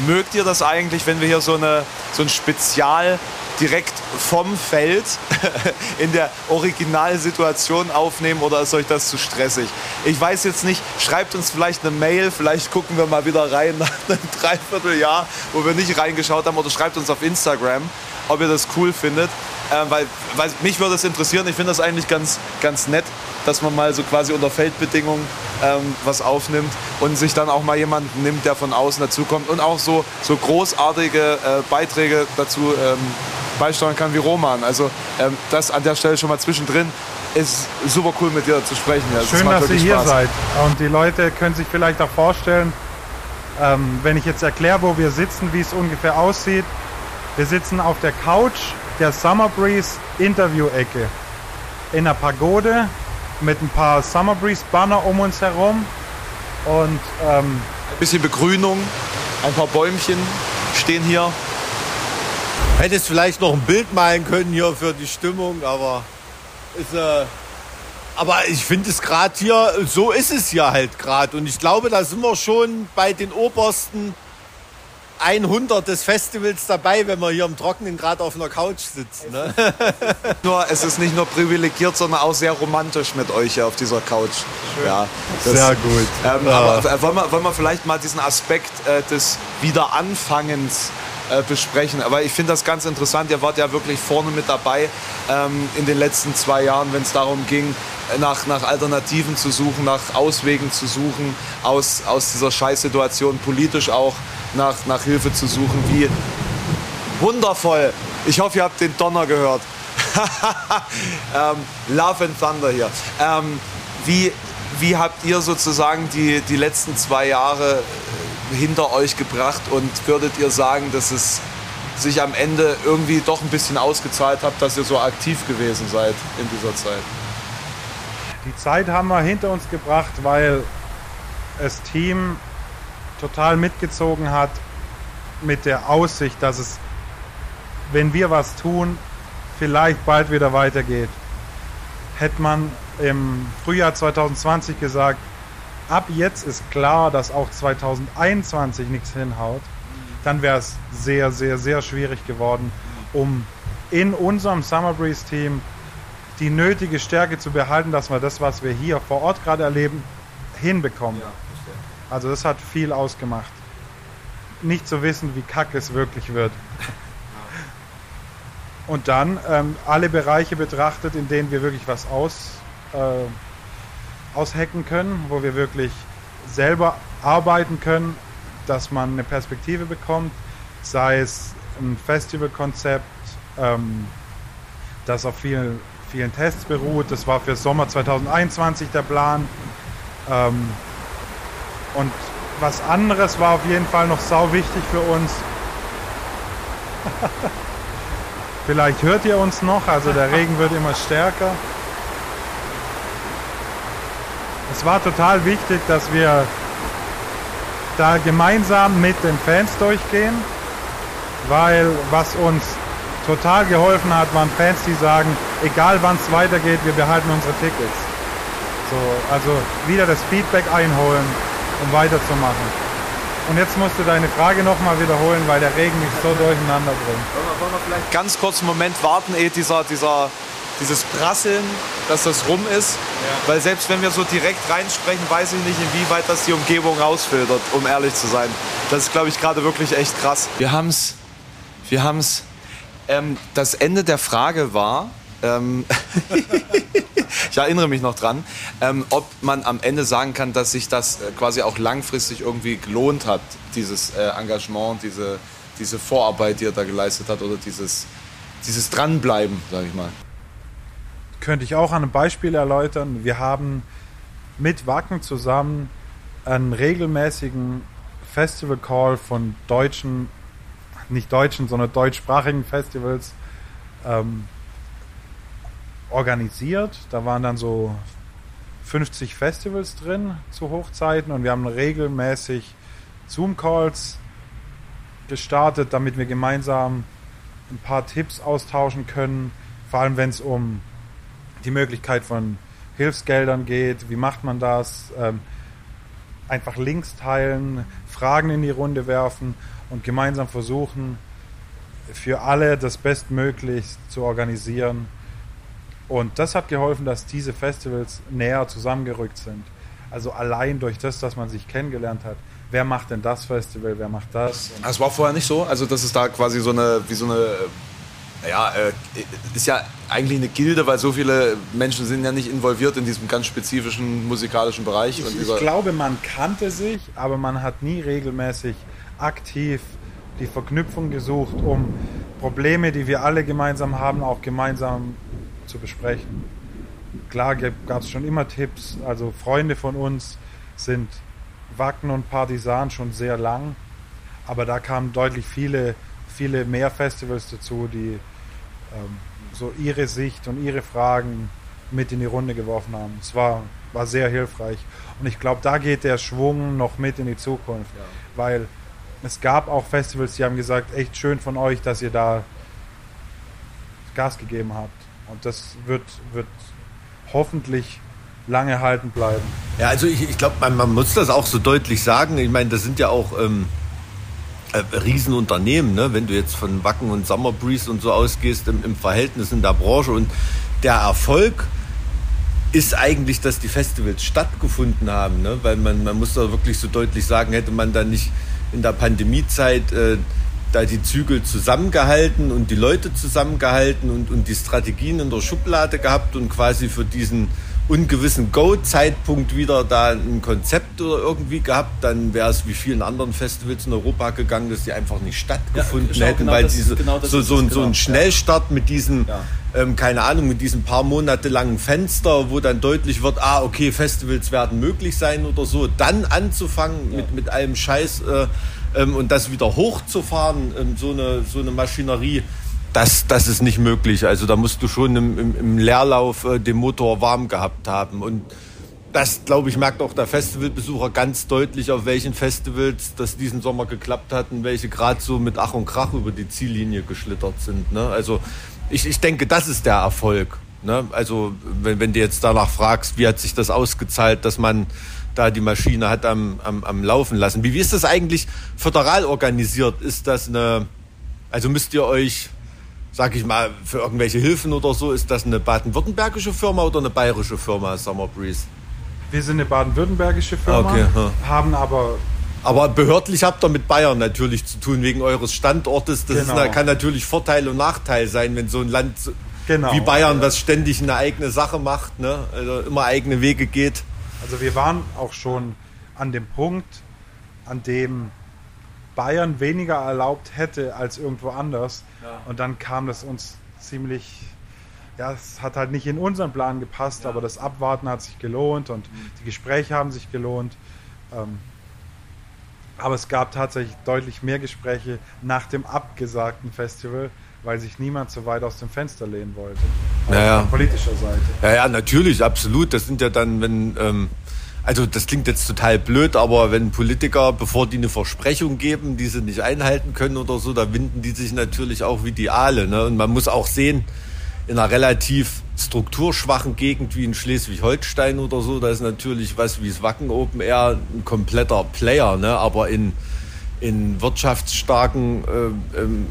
Mögt ihr das eigentlich, wenn wir hier so, eine, so ein Spezial direkt vom Feld in der Originalsituation aufnehmen oder ist euch das zu stressig? Ich weiß jetzt nicht, schreibt uns vielleicht eine Mail, vielleicht gucken wir mal wieder rein nach einem Dreivierteljahr, wo wir nicht reingeschaut haben oder schreibt uns auf Instagram, ob ihr das cool findet. Äh, weil, weil mich würde es interessieren, ich finde das eigentlich ganz, ganz nett, dass man mal so quasi unter Feldbedingungen ähm, was aufnimmt und sich dann auch mal jemanden nimmt, der von außen dazukommt und auch so, so großartige äh, Beiträge dazu ähm, beisteuern kann wie Roman. Also ähm, das an der Stelle schon mal zwischendrin. Ist super cool mit dir zu sprechen. Ja, Schön, das dass ihr hier Spaß. seid. Und die Leute können sich vielleicht auch vorstellen, ähm, wenn ich jetzt erkläre, wo wir sitzen, wie es ungefähr aussieht. Wir sitzen auf der Couch der Summer Breeze Interview-Ecke in der Pagode mit ein paar Summer Breeze Banner um uns herum und ähm, ein bisschen Begrünung, ein paar Bäumchen stehen hier. Hättest vielleicht noch ein Bild malen können hier für die Stimmung, aber ist, äh, Aber ich finde es gerade hier, so ist es ja halt gerade. Und ich glaube, da sind wir schon bei den obersten 100 des Festivals dabei, wenn wir hier im Trockenen gerade auf einer Couch sitzen. Ne? nur, es ist nicht nur privilegiert, sondern auch sehr romantisch mit euch hier auf dieser Couch. Schön. Ja, das, sehr gut. Ähm, ja. Aber äh, wollen wir, wollen wir vielleicht mal diesen Aspekt äh, des Wiederanfangens äh, besprechen. Aber ich finde das ganz interessant. Ihr wart ja wirklich vorne mit dabei ähm, in den letzten zwei Jahren, wenn es darum ging, nach, nach Alternativen zu suchen, nach Auswegen zu suchen, aus, aus dieser Scheißsituation politisch auch nach, nach Hilfe zu suchen. Wie wundervoll. Ich hoffe, ihr habt den Donner gehört. ähm, Love and Thunder hier. Ähm, wie, wie habt ihr sozusagen die, die letzten zwei Jahre hinter euch gebracht und würdet ihr sagen, dass es sich am Ende irgendwie doch ein bisschen ausgezahlt hat, dass ihr so aktiv gewesen seid in dieser Zeit? Die Zeit haben wir hinter uns gebracht, weil das Team total mitgezogen hat mit der Aussicht, dass es, wenn wir was tun, vielleicht bald wieder weitergeht. Hätte man im Frühjahr 2020 gesagt, ab jetzt ist klar, dass auch 2021 nichts hinhaut, dann wäre es sehr, sehr, sehr schwierig geworden, um in unserem Summer Breeze Team die nötige Stärke zu behalten, dass wir das, was wir hier vor Ort gerade erleben, hinbekommen. Also das hat viel ausgemacht. Nicht zu wissen, wie kacke es wirklich wird. Und dann ähm, alle Bereiche betrachtet, in denen wir wirklich was aus, äh, aushacken können, wo wir wirklich selber arbeiten können, dass man eine Perspektive bekommt, sei es ein Festivalkonzept, ähm, das auf vielen, vielen Tests beruht. Das war für Sommer 2021 der Plan. Ähm, und was anderes war auf jeden Fall noch sau wichtig für uns. Vielleicht hört ihr uns noch, also der Regen wird immer stärker. Es war total wichtig, dass wir da gemeinsam mit den Fans durchgehen, weil was uns total geholfen hat, waren Fans, die sagen, egal wann es weitergeht, wir behalten unsere Tickets. So, also wieder das Feedback einholen um weiterzumachen. Und jetzt musst du deine Frage nochmal wiederholen, weil der Regen mich so durcheinander bringt. Wollen wir, vielleicht ganz kurz einen Moment warten, ehe dieser, dieser, dieses Prasseln, dass das rum ist? Ja. Weil selbst wenn wir so direkt reinsprechen, weiß ich nicht, inwieweit das die Umgebung rausfiltert, um ehrlich zu sein. Das ist, glaube ich, gerade wirklich echt krass. Wir haben es. Wir haben es. Ähm, das Ende der Frage war, ähm, ich erinnere mich noch dran, ähm, ob man am Ende sagen kann, dass sich das äh, quasi auch langfristig irgendwie gelohnt hat, dieses äh, Engagement, diese, diese Vorarbeit, die er da geleistet hat oder dieses, dieses Dranbleiben, sage ich mal. Könnte ich auch an einem Beispiel erläutern. Wir haben mit Wacken zusammen einen regelmäßigen Festival Call von deutschen, nicht deutschen, sondern deutschsprachigen Festivals ähm, organisiert. Da waren dann so 50 Festivals drin zu Hochzeiten und wir haben regelmäßig Zoom-Calls gestartet, damit wir gemeinsam ein paar Tipps austauschen können, vor allem wenn es um die Möglichkeit von Hilfsgeldern geht, wie macht man das, ähm, einfach Links teilen, Fragen in die Runde werfen und gemeinsam versuchen, für alle das bestmöglichst zu organisieren und das hat geholfen, dass diese Festivals näher zusammengerückt sind. Also allein durch das, dass man sich kennengelernt hat. Wer macht denn das Festival? Wer macht das? Es war vorher nicht so. Also das ist da quasi so eine, wie so eine, ja, äh, ist ja eigentlich eine Gilde, weil so viele Menschen sind ja nicht involviert in diesem ganz spezifischen musikalischen Bereich. Ich, ich glaube, man kannte sich, aber man hat nie regelmäßig aktiv die Verknüpfung gesucht, um Probleme, die wir alle gemeinsam haben, auch gemeinsam zu besprechen. Klar gab es schon immer Tipps, also Freunde von uns sind Wacken und Partisan schon sehr lang, aber da kamen deutlich viele, viele mehr Festivals dazu, die ähm, so ihre Sicht und ihre Fragen mit in die Runde geworfen haben. Es war, war sehr hilfreich. Und ich glaube, da geht der Schwung noch mit in die Zukunft. Ja. Weil es gab auch Festivals, die haben gesagt, echt schön von euch, dass ihr da Gas gegeben habt. Und das wird, wird hoffentlich lange halten bleiben. Ja, also ich, ich glaube, man, man, muss das auch so deutlich sagen. Ich meine, das sind ja auch ähm, äh, Riesenunternehmen, ne? wenn du jetzt von Wacken und Summer Breeze und so ausgehst im, im Verhältnis in der Branche. Und der Erfolg ist eigentlich, dass die Festivals stattgefunden haben. Ne? Weil man, man muss da wirklich so deutlich sagen, hätte man da nicht in der Pandemiezeit äh, da die Zügel zusammengehalten und die Leute zusammengehalten und, und die Strategien in der Schublade gehabt und quasi für diesen ungewissen Go-Zeitpunkt wieder da ein Konzept oder irgendwie gehabt, dann wäre es wie vielen anderen Festivals in Europa gegangen, dass die einfach nicht stattgefunden ja, hätten, genau weil diese, genau so, so, so ein genau. Schnellstart mit diesen, ja. ähm, keine Ahnung, mit diesem paar Monate langen Fenster, wo dann deutlich wird, ah, okay, Festivals werden möglich sein oder so, dann anzufangen ja. mit, mit allem Scheiß äh, ähm, und das wieder hochzufahren, ähm, so, eine, so eine Maschinerie, das, das ist nicht möglich. Also da musst du schon im, im, im Leerlauf äh, den Motor warm gehabt haben. Und das, glaube ich, merkt auch der Festivalbesucher ganz deutlich, auf welchen Festivals das diesen Sommer geklappt hat und welche gerade so mit Ach und Krach über die Ziellinie geschlittert sind. Ne? Also ich, ich denke, das ist der Erfolg. Ne? Also wenn, wenn du jetzt danach fragst, wie hat sich das ausgezahlt, dass man da die Maschine hat am, am, am Laufen lassen. Wie, wie ist das eigentlich föderal organisiert? Ist das eine, also müsst ihr euch sag ich mal, für irgendwelche Hilfen oder so, ist das eine baden-württembergische Firma oder eine bayerische Firma, Summer Breeze? Wir sind eine baden-württembergische Firma, okay, ja. haben aber. Aber behördlich habt ihr mit Bayern natürlich zu tun, wegen eures Standortes. Das genau. ist, kann natürlich Vorteil und Nachteil sein, wenn so ein Land genau. wie Bayern, was ständig eine eigene Sache macht, ne? also immer eigene Wege geht. Also wir waren auch schon an dem Punkt, an dem Bayern weniger erlaubt hätte als irgendwo anders. Ja. Und dann kam das uns ziemlich, ja, es hat halt nicht in unseren Plan gepasst, ja. aber das Abwarten hat sich gelohnt und mhm. die Gespräche haben sich gelohnt. Ähm, aber es gab tatsächlich deutlich mehr Gespräche nach dem abgesagten Festival, weil sich niemand so weit aus dem Fenster lehnen wollte. Also ja, von politischer Seite. Ja, ja, natürlich, absolut. Das sind ja dann, wenn ähm, also das klingt jetzt total blöd, aber wenn Politiker, bevor die eine Versprechung geben, die sie nicht einhalten können oder so, da winden die sich natürlich auch wie die Aale. Ne? Und man muss auch sehen, in einer relativ strukturschwachen Gegend wie in Schleswig-Holstein oder so, da ist natürlich was wie das Wacken Open Air ein kompletter Player. Ne? Aber in in wirtschaftsstarken äh, ähm,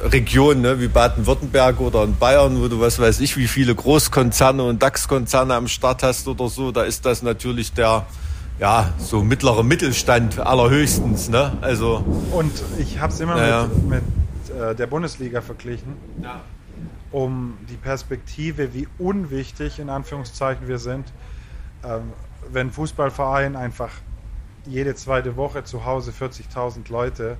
Regionen ne, wie Baden-Württemberg oder in Bayern, wo du was weiß ich, wie viele Großkonzerne und DAX-Konzerne am Start hast oder so, da ist das natürlich der ja, so mittlere Mittelstand allerhöchstens. Ne? Also, und ich habe es immer ja, mit, mit äh, der Bundesliga verglichen, ja. um die Perspektive, wie unwichtig in Anführungszeichen wir sind, ähm, wenn Fußballverein einfach jede zweite Woche zu Hause 40.000 Leute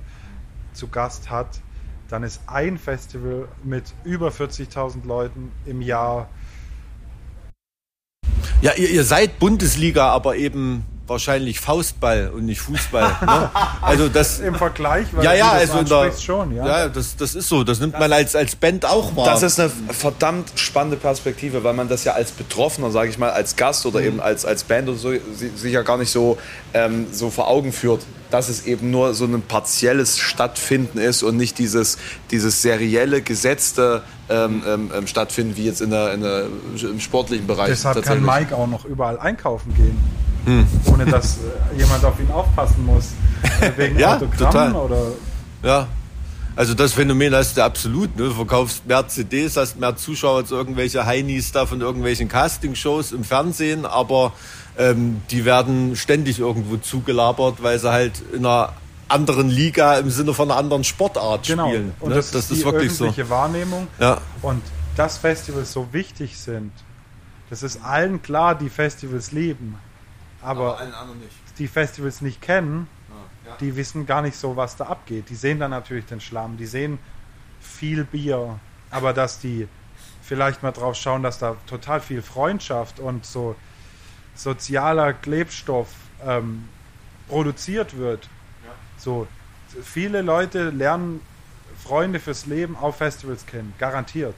zu Gast hat, dann ist ein Festival mit über 40.000 Leuten im Jahr. Ja, ihr, ihr seid Bundesliga, aber eben wahrscheinlich Faustball und nicht Fußball. Ne? Also das im Vergleich, weil ja, ja, also der, schon, ja. Ja, das, das ist so. Das nimmt das man als, als Band auch wahr. Das ist eine verdammt spannende Perspektive, weil man das ja als Betroffener, sage ich mal, als Gast oder mhm. eben als, als Band oder so, sich ja gar nicht so, ähm, so vor Augen führt dass es eben nur so ein partielles Stattfinden ist und nicht dieses, dieses serielle, gesetzte ähm, ähm, ähm Stattfinden wie jetzt in der, in der, im sportlichen Bereich. Deshalb kann Mike auch noch überall einkaufen gehen hm. ohne dass äh, jemand auf ihn aufpassen muss. Wegen ja, Autogrammen total. oder. Ja. Also das Phänomen hast du absolut. Ne? Du verkaufst mehr CDs, hast mehr Zuschauer als irgendwelche Heinis da von irgendwelchen Castingshows im Fernsehen, aber ähm, die werden ständig irgendwo zugelabert, weil sie halt in einer anderen Liga im Sinne von einer anderen Sportart genau. spielen. Und ne? das, das, ist, die wirklich so. Wahrnehmung. Ja. Und dass Festivals so wichtig sind, das ist allen klar, die Festivals lieben aber, aber die Festivals nicht kennen, ja. die wissen gar nicht so, was da abgeht. Die sehen dann natürlich den Schlamm, die sehen viel Bier, aber dass die vielleicht mal drauf schauen, dass da total viel Freundschaft und so sozialer Klebstoff ähm, produziert wird. Ja. So viele Leute lernen Freunde fürs Leben auf Festivals kennen, garantiert.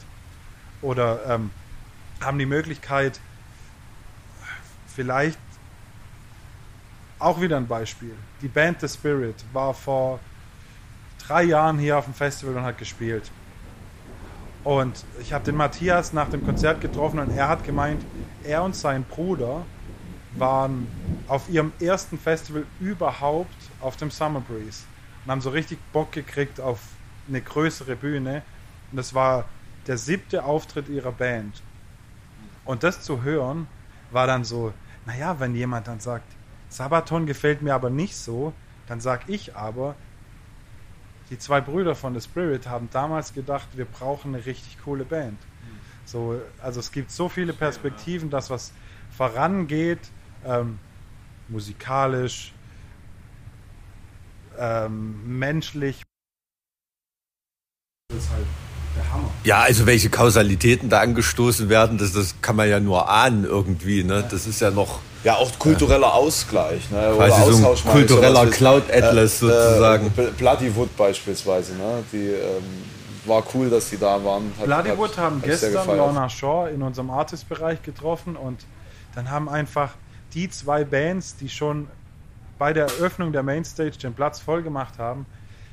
Oder ähm, haben die Möglichkeit, vielleicht auch wieder ein Beispiel. Die Band The Spirit war vor drei Jahren hier auf dem Festival und hat gespielt. Und ich habe den Matthias nach dem Konzert getroffen und er hat gemeint, er und sein Bruder waren auf ihrem ersten Festival überhaupt auf dem Summer Breeze und haben so richtig Bock gekriegt auf eine größere Bühne. Und das war der siebte Auftritt ihrer Band. Und das zu hören, war dann so, naja, wenn jemand dann sagt, Sabaton gefällt mir aber nicht so, dann sag ich aber, die zwei Brüder von The Spirit haben damals gedacht, wir brauchen eine richtig coole Band. So, also es gibt so viele Perspektiven, dass was vorangeht, ähm, musikalisch, ähm, menschlich. Das ist halt der Hammer. Ja, also welche Kausalitäten da angestoßen werden, das, das kann man ja nur ahnen irgendwie. Ne? Das ist ja noch. Ja, auch kultureller Ausgleich. Ne? Oder so ein kultureller Cloud Atlas äh, sozusagen. Äh, Bloody Wood beispielsweise. Ne? Die ähm, war cool, dass die da waren. Hat, Bloody Wood haben gestern Lorna Shaw in unserem Artist-Bereich getroffen und dann haben einfach die zwei Bands, die schon bei der Eröffnung der Mainstage den Platz voll gemacht haben,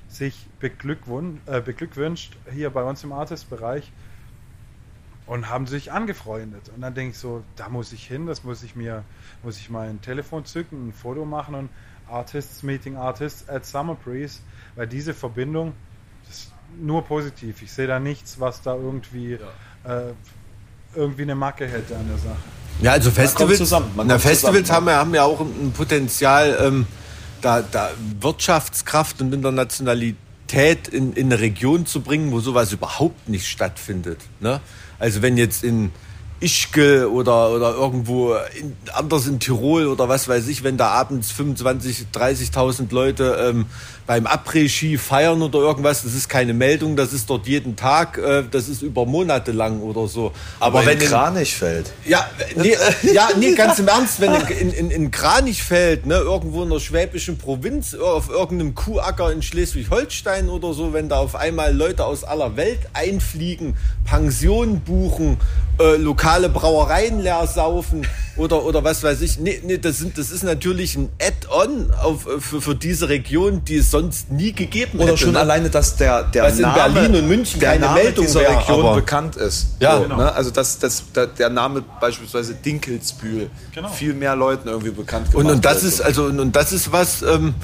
sich beglückwün äh, beglückwünscht hier bei uns im Artist-Bereich und haben sich angefreundet. Und dann denke ich so, da muss ich hin, das muss ich mir, muss ich mein Telefon zücken, ein Foto machen und Artists Meeting Artists at Summer Breeze, weil diese Verbindung ist nur positiv. Ich sehe da nichts, was da irgendwie, ja. äh, irgendwie eine Macke hätte an der Sache. Ja, also Festivals, na, Festivals zusammen, haben, ja, haben ja auch ein Potenzial, ähm, da, da Wirtschaftskraft und Internationalität in, in eine Region zu bringen, wo sowas überhaupt nicht stattfindet. Ne? Also wenn jetzt in Ischke oder, oder irgendwo in, anders in Tirol oder was weiß ich, wenn da abends 25, 30.000 Leute ähm, beim Après-Ski feiern oder irgendwas, das ist keine Meldung, das ist dort jeden Tag, äh, das ist über Monate lang oder so. Aber, Aber wenn in Kranichfeld. Ja, nee, ja, nee, ganz im Ernst, wenn in, in, in Kranichfeld, ne, irgendwo in der schwäbischen Provinz, auf irgendeinem Kuhacker in Schleswig-Holstein oder so, wenn da auf einmal Leute aus aller Welt einfliegen, Pensionen buchen, äh, lokale Brauereien leer saufen oder, oder was weiß ich. Nee, nee, das, sind, das ist natürlich ein Add-on für, für diese Region, die es sonst nie gegeben Oder hätte, schon ne? alleine, dass der, der Was Name, in Berlin und München der keine Name Meldung dieser Region aber- bekannt ist. Ja. so, Genau. ne? Also dass, dass, der, der Name beispielsweise Dinkelsbühl Genau. viel mehr Leuten irgendwie bekannt Und, gemacht und das wird. ist also und, und das ist was ähm,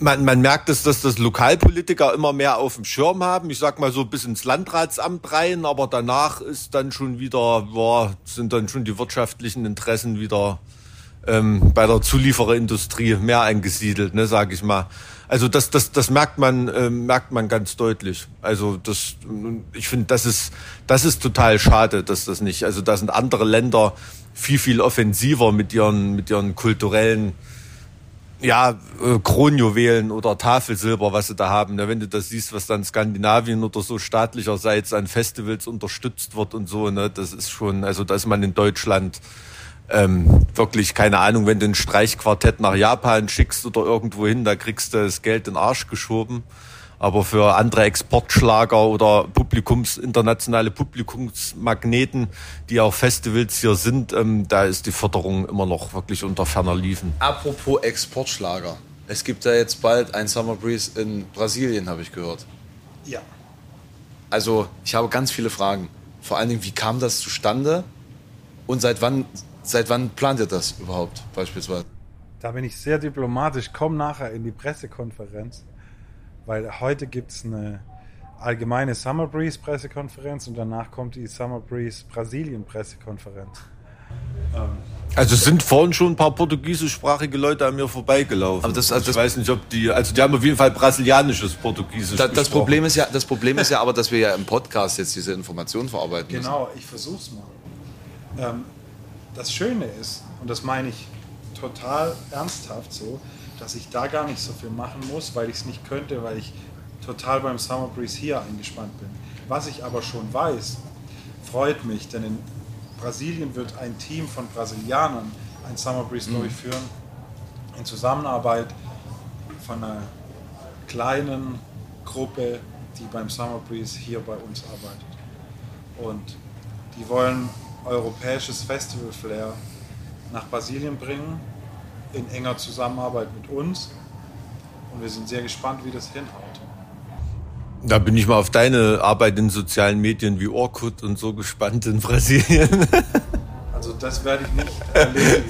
man, man merkt, dass, dass das Lokalpolitiker immer mehr auf dem Schirm haben. Ich sag mal so bis ins Landratsamt rein, aber danach ist dann schon wieder, boah, sind dann schon die wirtschaftlichen Interessen wieder ähm, bei der Zuliefererindustrie mehr eingesiedelt, ne, sag ich mal. Also das, das, das merkt man, ähm, merkt man ganz deutlich. Also das, ich finde, das ist, das ist total schade, dass das nicht. Also da sind andere Länder viel, viel offensiver mit ihren, mit ihren kulturellen ja, äh, Kronjuwelen oder Tafelsilber, was sie da haben. Ja, wenn du das siehst, was dann Skandinavien oder so staatlicherseits an Festivals unterstützt wird und so, ne, das ist schon, also da ist man in Deutschland ähm, wirklich, keine Ahnung, wenn du ein Streichquartett nach Japan schickst oder irgendwo hin, da kriegst du das Geld in den Arsch geschoben. Aber für andere Exportschlager oder Publikums, internationale Publikumsmagneten, die auch Festivals hier sind, ähm, da ist die Förderung immer noch wirklich unter ferner Liefen. Apropos Exportschlager. Es gibt ja jetzt bald ein Summer Breeze in Brasilien, habe ich gehört. Ja. Also, ich habe ganz viele Fragen. Vor allen Dingen, wie kam das zustande? Und seit wann, seit wann plant ihr das überhaupt, beispielsweise? Da bin ich sehr diplomatisch. Komm nachher in die Pressekonferenz, weil heute gibt es eine allgemeine Summer Breeze Pressekonferenz und danach kommt die Summer Breeze Brasilien Pressekonferenz. Also es sind vorhin schon ein paar portugiesischsprachige Leute an mir vorbeigelaufen. Aber das- also ich das- weiß nicht, ob die, also die haben auf jeden Fall brasilianisches Portugiesisch Da, das, gesprochen. Problem ist ja, das Problem ist ja aber, dass wir ja im Podcast jetzt diese Informationen verarbeiten müssen. Genau, ich versuch's mal. Ähm, das Schöne ist, und das meine ich total ernsthaft so, dass ich da gar nicht so viel machen muss, weil ich es nicht könnte, weil ich total beim Summer Breeze hier eingespannt bin. Was ich aber schon weiß, freut mich, denn in Brasilien wird ein Team von Brasilianern ein Summer Breeze durchführen, in Zusammenarbeit von einer kleinen Gruppe, die beim Summer Breeze hier bei uns arbeitet. Und die wollen europäisches Festival-Flair nach Brasilien bringen, in enger Zusammenarbeit mit uns. Und wir sind sehr gespannt, wie das hinhaut. Da bin ich mal auf deine Arbeit in sozialen Medien wie Orkut und so gespannt in Brasilien. Also das werde ich nicht erleben.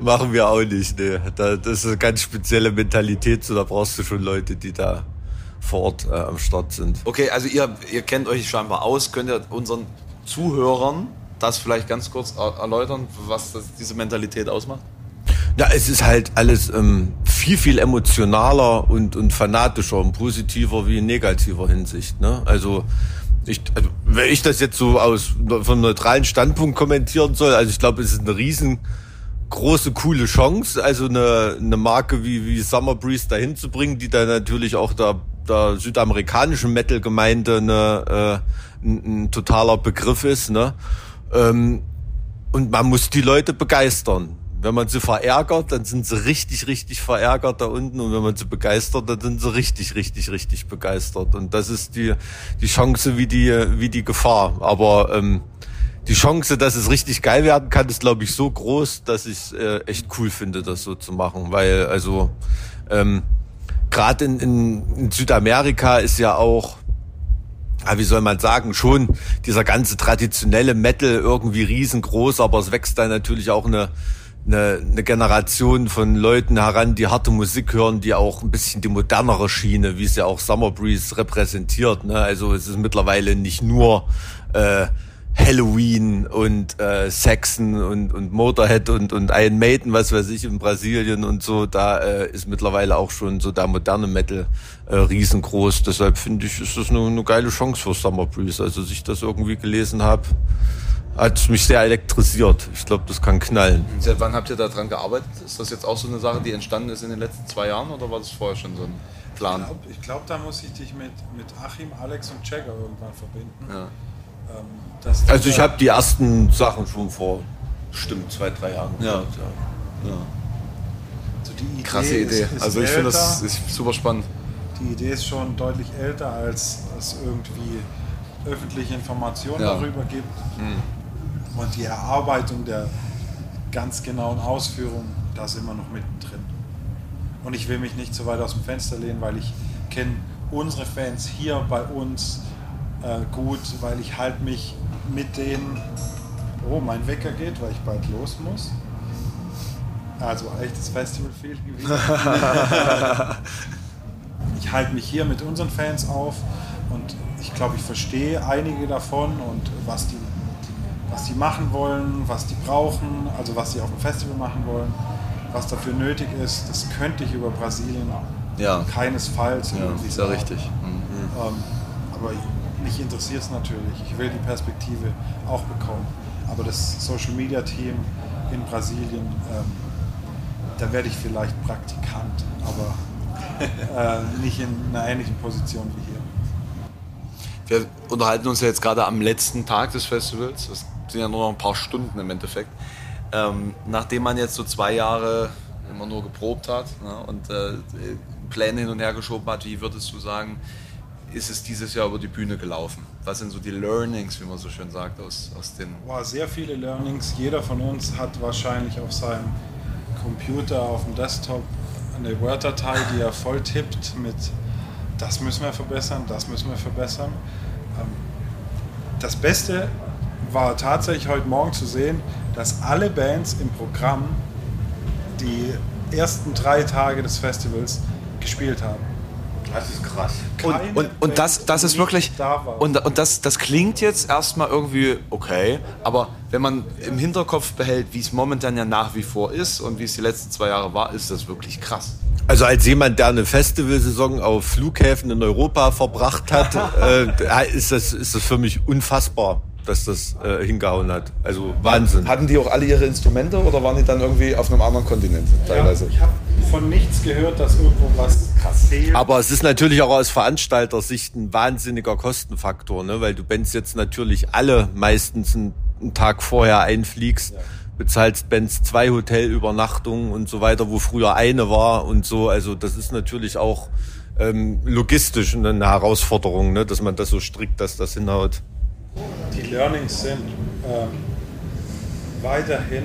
Machen wir auch nicht, ne. Das ist eine ganz spezielle Mentalität, so da brauchst du schon Leute, die da vor Ort äh, am Start sind. Okay, also ihr, ihr kennt euch scheinbar aus. Könnt ihr unseren Zuhörern das vielleicht ganz kurz erläutern, was das, diese Mentalität ausmacht? Ja, es ist halt alles ähm, viel, viel emotionaler und, und fanatischer und positiver wie in negativer Hinsicht. Ne? Also ich, also, wenn ich das jetzt so aus vom neutralen Standpunkt kommentieren soll, also ich glaube, es ist eine riesengroße, coole Chance, also eine, eine Marke wie, wie Summer Breeze dahin zu bringen, die dann natürlich auch der, der südamerikanischen Metal-Gemeinde eine, äh, ein, ein, totaler Begriff ist. Ne? Ähm, und man muss die Leute begeistern. Wenn man sie verärgert, dann sind sie richtig, richtig verärgert da unten. Und wenn man sie begeistert, dann sind sie richtig, richtig, richtig begeistert. Und das ist die, die Chance wie die, wie die Gefahr. Aber ähm, die Chance, dass es richtig geil werden kann, ist, glaube ich, so groß, dass ich äh, echt cool finde, das so zu machen. Weil, also, ähm, gerade in, in, in Südamerika ist ja auch ja, wie soll man sagen, schon dieser ganze traditionelle Metal irgendwie riesengroß, aber es wächst da natürlich auch eine, eine, eine Generation von Leuten heran, die harte Musik hören, die auch ein bisschen die modernere Schiene, wie es ja auch Summer Breeze repräsentiert. Ne? Also es ist mittlerweile nicht nur äh, Halloween und äh, Saxon und, und Motorhead und, und Iron Maiden, was weiß ich, in Brasilien und so, da äh, ist mittlerweile auch schon so der moderne Metal äh, riesengroß. Deshalb finde ich, ist das eine, eine geile Chance für Summer Breeze. Also, als ich das irgendwie gelesen habe, hat mich sehr elektrisiert. Ich glaube, das kann knallen. Seit wann habt ihr daran gearbeitet? Ist das jetzt auch so eine Sache, die entstanden ist in den letzten zwei Jahren oder war das vorher schon so ein Plan? Ich glaube, glaub, da muss ich dich mit, mit Achim, Alex und Jagger irgendwann verbinden. Ja. Ähm, also ich habe die ersten Sachen schon vor bestimmt zwei, drei Jahren ja. Gehabt, ja. ja. Also die Idee Krasse Idee. Ist, ist also ich finde das ist super spannend. Die Idee ist schon deutlich älter, als es irgendwie öffentliche Informationen ja. darüber gibt. Mhm. Und die Erarbeitung der ganz genauen Ausführung, da sind wir noch mittendrin. Und ich will mich nicht so weit aus dem Fenster lehnen, weil ich kenne unsere Fans hier bei uns äh, gut, weil ich halt mich mit denen. Oh, mein Wecker geht, weil ich bald los muss. Also echtes Festival-Feeling ich halte mich hier mit unseren Fans auf und ich glaube, ich verstehe einige davon und was die was die machen wollen, was die brauchen, also was sie auf dem Festival machen wollen, was dafür nötig ist, das könnte ich über Brasilien ja. keinesfalls. Ja, ist ja richtig. Mhm. Ähm, aber mich interessiert es natürlich. Ich will die Perspektive auch bekommen. Aber das Social Media Team in Brasilien, ähm, da werde ich vielleicht Praktikant, aber äh, nicht in einer ähnlichen Position wie hier. Wir unterhalten uns ja jetzt gerade am letzten Tag des Festivals. Das sind ja nur noch ein paar Stunden im Endeffekt. Ähm, nachdem man jetzt so zwei Jahre immer nur geprobt hat ne, und äh, Pläne hin und her geschoben hat, wie würdest du sagen, ist es dieses Jahr über die Bühne gelaufen? Was sind so die Learnings, wie man so schön sagt, aus, aus den... Wow, sehr viele Learnings. Jeder von uns hat wahrscheinlich auf seinem Computer, auf dem Desktop eine Word-Datei, die er voll tippt mit das müssen wir verbessern, das müssen wir verbessern. Ähm, das Beste war tatsächlich heute Morgen zu sehen, dass alle Bands im Programm die ersten drei Tage des Festivals gespielt haben. Das ist krass. und, und, und das, das ist wirklich. Da und, und das, das klingt jetzt erstmal irgendwie okay, aber wenn man im Hinterkopf behält, wie es momentan ja nach wie vor ist und wie es die letzten zwei Jahre war, ist das wirklich krass. Also als jemand, der eine Festivalsaison auf Flughäfen in Europa verbracht hat, äh, ist, das, ist das für mich unfassbar dass das äh, hingehauen hat. Also Wahnsinn. Hatten die auch alle ihre Instrumente oder waren die dann irgendwie auf einem anderen Kontinent teilweise? Ja, ich habe von nichts gehört, dass irgendwo was krass fehlt. Aber es ist natürlich auch aus Veranstalter-Sicht ein wahnsinniger Kostenfaktor, ne? weil du Bands jetzt natürlich alle meistens einen, einen Tag vorher einfliegst. Ja bezahlst Bands zwei Hotelübernachtungen und so weiter, wo früher eine war und so. Also das ist natürlich auch ähm, logistisch eine Herausforderung, ne? dass man das so strikt, dass das hinhaut die Learnings sind, ähm, weiterhin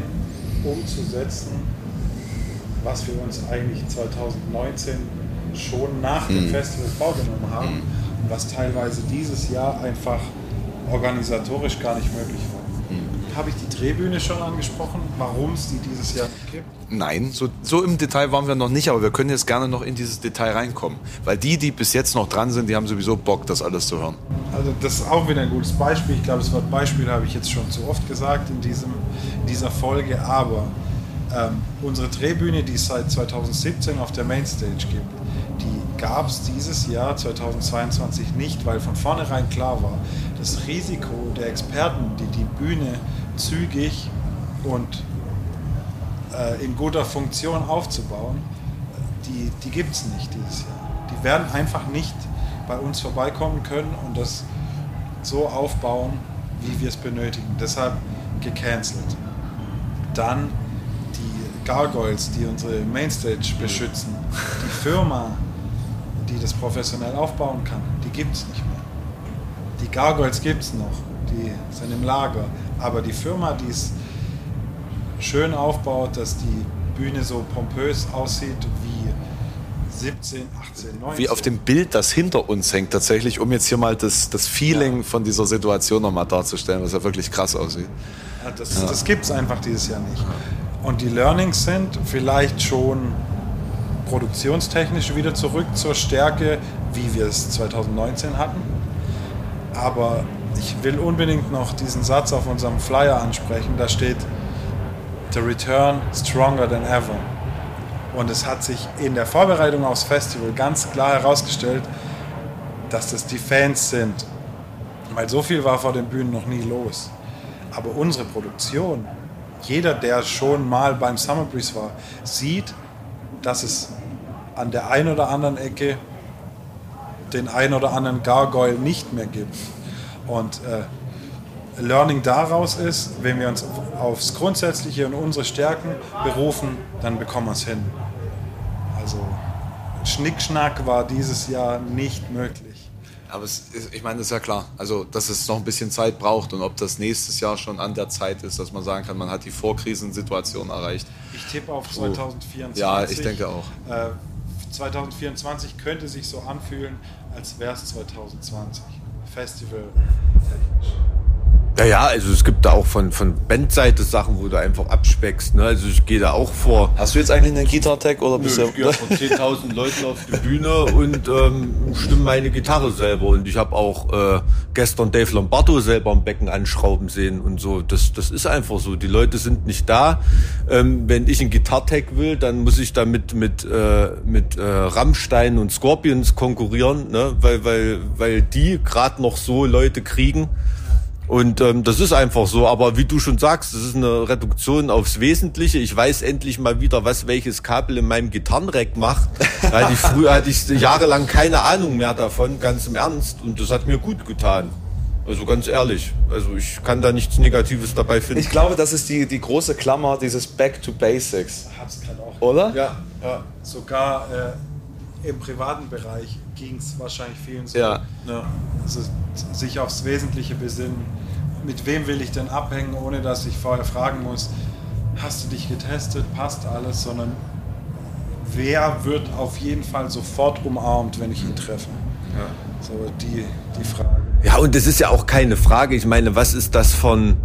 umzusetzen, was wir uns eigentlich 2019 schon nach dem Festival vorgenommen haben und was teilweise dieses Jahr einfach organisatorisch gar nicht möglich war. Habe ich die Drehbühne schon angesprochen, warum es die dieses Jahr nicht gibt? Nein, so, so im Detail waren wir noch nicht, aber wir können jetzt gerne noch in dieses Detail reinkommen. Weil die, die bis jetzt noch dran sind, die haben sowieso Bock, das alles zu hören. Also das ist auch wieder ein gutes Beispiel. Ich glaube, das Wort Beispiel habe ich jetzt schon zu oft gesagt in, diesem, in dieser Folge. Aber ähm, unsere Drehbühne, die es seit 2017 auf der Mainstage gibt, die gab es dieses Jahr 2022 nicht, weil von vornherein klar war, das Risiko der Experten, die die Bühne zügig und äh, in guter Funktion aufzubauen, die, die gibt es nicht dieses Jahr. Die werden einfach nicht bei uns vorbeikommen können und das so aufbauen, wie wir es benötigen. Deshalb gecancelt. Dann Gargoyles, die unsere Mainstage beschützen. Die Firma, die das professionell aufbauen kann, die gibt es nicht mehr. Die Gargoyles gibt es noch, die sind im Lager. Aber die Firma, die es schön aufbaut, dass die Bühne so pompös aussieht wie 17, 18, 19. Wie auf dem Bild, das hinter uns hängt, tatsächlich, um jetzt hier mal das, das Feeling Ja. von dieser Situation nochmal darzustellen, was ja wirklich krass aussieht. Ja, das das gibt es einfach dieses Jahr nicht. Und die Learnings sind vielleicht schon produktionstechnisch wieder zurück zur Stärke, wie wir es 2019 hatten. Aber ich will unbedingt noch diesen Satz auf unserem Flyer ansprechen. Da steht, The Return stronger than ever. Und es hat sich in der Vorbereitung aufs Festival ganz klar herausgestellt, dass das die Fans sind. Weil so viel war vor den Bühnen noch nie los. Aber unsere Produktion, jeder, der schon mal beim Summer Breeze war, sieht, dass es an der einen oder anderen Ecke den einen oder anderen Gargoyle nicht mehr gibt. Und äh, Learning daraus ist, wenn wir uns aufs Grundsätzliche und unsere Stärken berufen, dann bekommen wir es hin. Also Schnickschnack war dieses Jahr nicht möglich. Aber ist, ich meine, das ist ja klar. Also, dass es noch ein bisschen Zeit braucht und ob das nächstes Jahr schon an der Zeit ist, dass man sagen kann, man hat die Vorkrisensituation erreicht. Ich tippe auf 2024. Ja, ich denke auch. Äh, 2024 könnte sich so anfühlen, als wäre es 2020. Festival technisch. Ja, ja, also es gibt da auch von, von Bandseite Sachen, wo du einfach abspeckst. Ne? Also ich gehe da auch vor. Hast du jetzt eigentlich einen Gitarre-Tag oder bist ich gehe vor 10.000 Leuten auf die Bühne und ähm, stimme meine Gitarre selber. Und ich habe auch äh, gestern Dave Lombardo selber am Becken anschrauben sehen und so. Das, das ist einfach so. Die Leute sind nicht da. Ähm, wenn ich einen Gitarre-Tag will, dann muss ich damit mit, äh, mit äh, Rammstein und Scorpions konkurrieren, ne? weil, weil, weil die gerade noch so Leute kriegen. Und ähm, das ist einfach so, aber wie du schon sagst, das ist eine Reduktion aufs Wesentliche. Ich weiß endlich mal wieder, was welches Kabel in meinem Gitarrenrack macht. Weil ich früher hatte ich jahrelang keine Ahnung mehr davon, ganz im Ernst. Und das hat mir gut getan. Also ganz ehrlich. Also ich kann da nichts Negatives dabei finden. Ich glaube, das ist die, die große Klammer, dieses Back to Basics. Hat's gerade auch. Oder? ja, ja. Sogar äh, im privaten Bereich ging es wahrscheinlich vielen so. Ja. ja. Also sich aufs Wesentliche besinnen. Mit wem will ich denn abhängen, ohne dass ich vorher fragen muss, hast du dich getestet, passt alles, sondern wer wird auf jeden Fall sofort umarmt, wenn ich ihn treffe. So die, die Frage. Ja, und das ist ja auch keine Frage. Ich meine, was ist das von.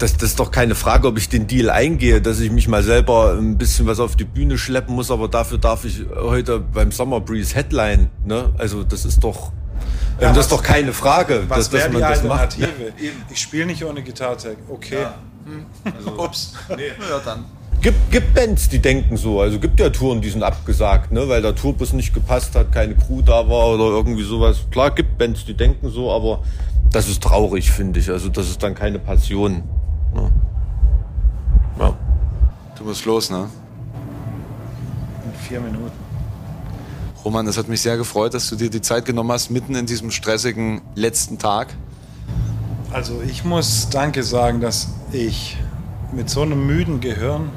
Das, das ist doch keine Frage, ob ich den Deal eingehe, dass ich mich mal selber ein bisschen was auf die Bühne schleppen muss, aber dafür darf ich heute beim Summer Breeze Headline. Ne? Also das ist doch. Ja, das was- ist doch keine Frage, Was dass, dass die man das macht. Alternative? Ich spiele nicht ohne Gitarre. Okay. Ups. Nee. Ja, dann. Gibt, gibt Bands, die denken so. Also gibt ja Touren, die sind abgesagt, ne? weil der Tourbus nicht gepasst hat, keine Crew da war oder irgendwie sowas. Klar, gibt Bands, die denken so, aber das ist traurig, finde ich. Also das ist dann keine Passion. Ja. Du musst los, ne? In vier Minuten. Roman, es hat mich sehr gefreut, dass du dir die Zeit genommen hast, mitten in diesem stressigen letzten Tag. Also ich muss Danke sagen, dass ich mit so einem müden Gehirn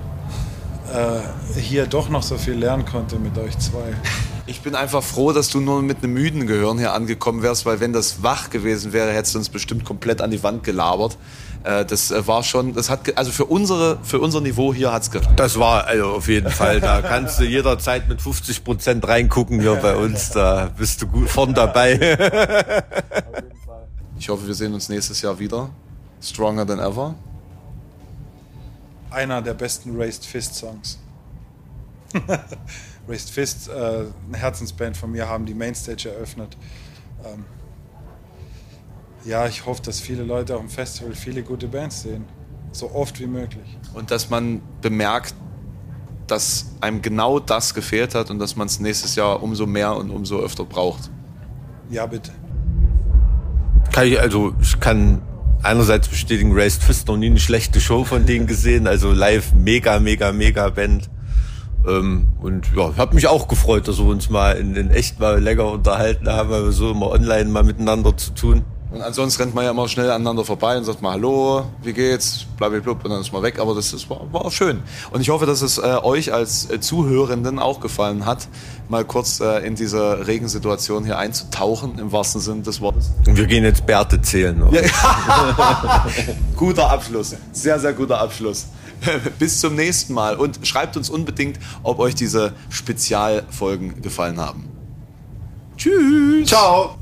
äh, hier doch noch so viel lernen konnte mit euch zwei. Ich bin einfach froh, dass du nur mit einem müden Gehirn hier angekommen wärst, weil wenn das wach gewesen wäre, hättest du uns bestimmt komplett an die Wand gelabert. Äh, das äh, war schon, das hat, also für unsere, für unser Niveau hier hat's gereicht. Das war also auf jeden Fall. Da kannst du jederzeit mit 50 Prozent reingucken hier bei uns. Da bist du gut vorn dabei. Ich hoffe, wir sehen uns nächstes Jahr wieder. Stronger than ever. Einer der besten Raised Fist Songs. Raised Fist, äh, eine Herzensband von mir, haben die Mainstage eröffnet. Ähm, ja, ich hoffe, dass viele Leute auf dem Festival viele gute Bands sehen. So oft wie möglich. Und dass man bemerkt, dass einem genau das gefehlt hat und dass man es nächstes Jahr umso mehr und umso öfter braucht. Ja, bitte. Kann ich, also, ich kann einerseits bestätigen, Raised Fist noch nie eine schlechte Show von denen gesehen. Also live mega, mega, mega Band. Ähm, und ja, habe mich auch gefreut, dass wir uns mal in, in echt mal länger unterhalten haben, weil wir so immer online mal miteinander zu tun. Und ansonsten rennt man ja immer schnell aneinander vorbei und sagt mal Hallo, wie geht's, blub und dann ist man weg. Aber das, ist, war, war auch schön. Und ich hoffe, dass es äh, euch als äh, Zuhörenden auch gefallen hat, mal kurz äh, in diese Regensituation hier einzutauchen, im wahrsten Sinne des Wortes. Und wir gehen jetzt Bärte zählen. Ja. guter Abschluss. Sehr, sehr guter Abschluss. Bis zum nächsten Mal und schreibt uns unbedingt, ob euch diese Spezialfolgen gefallen haben. Tschüss. Ciao.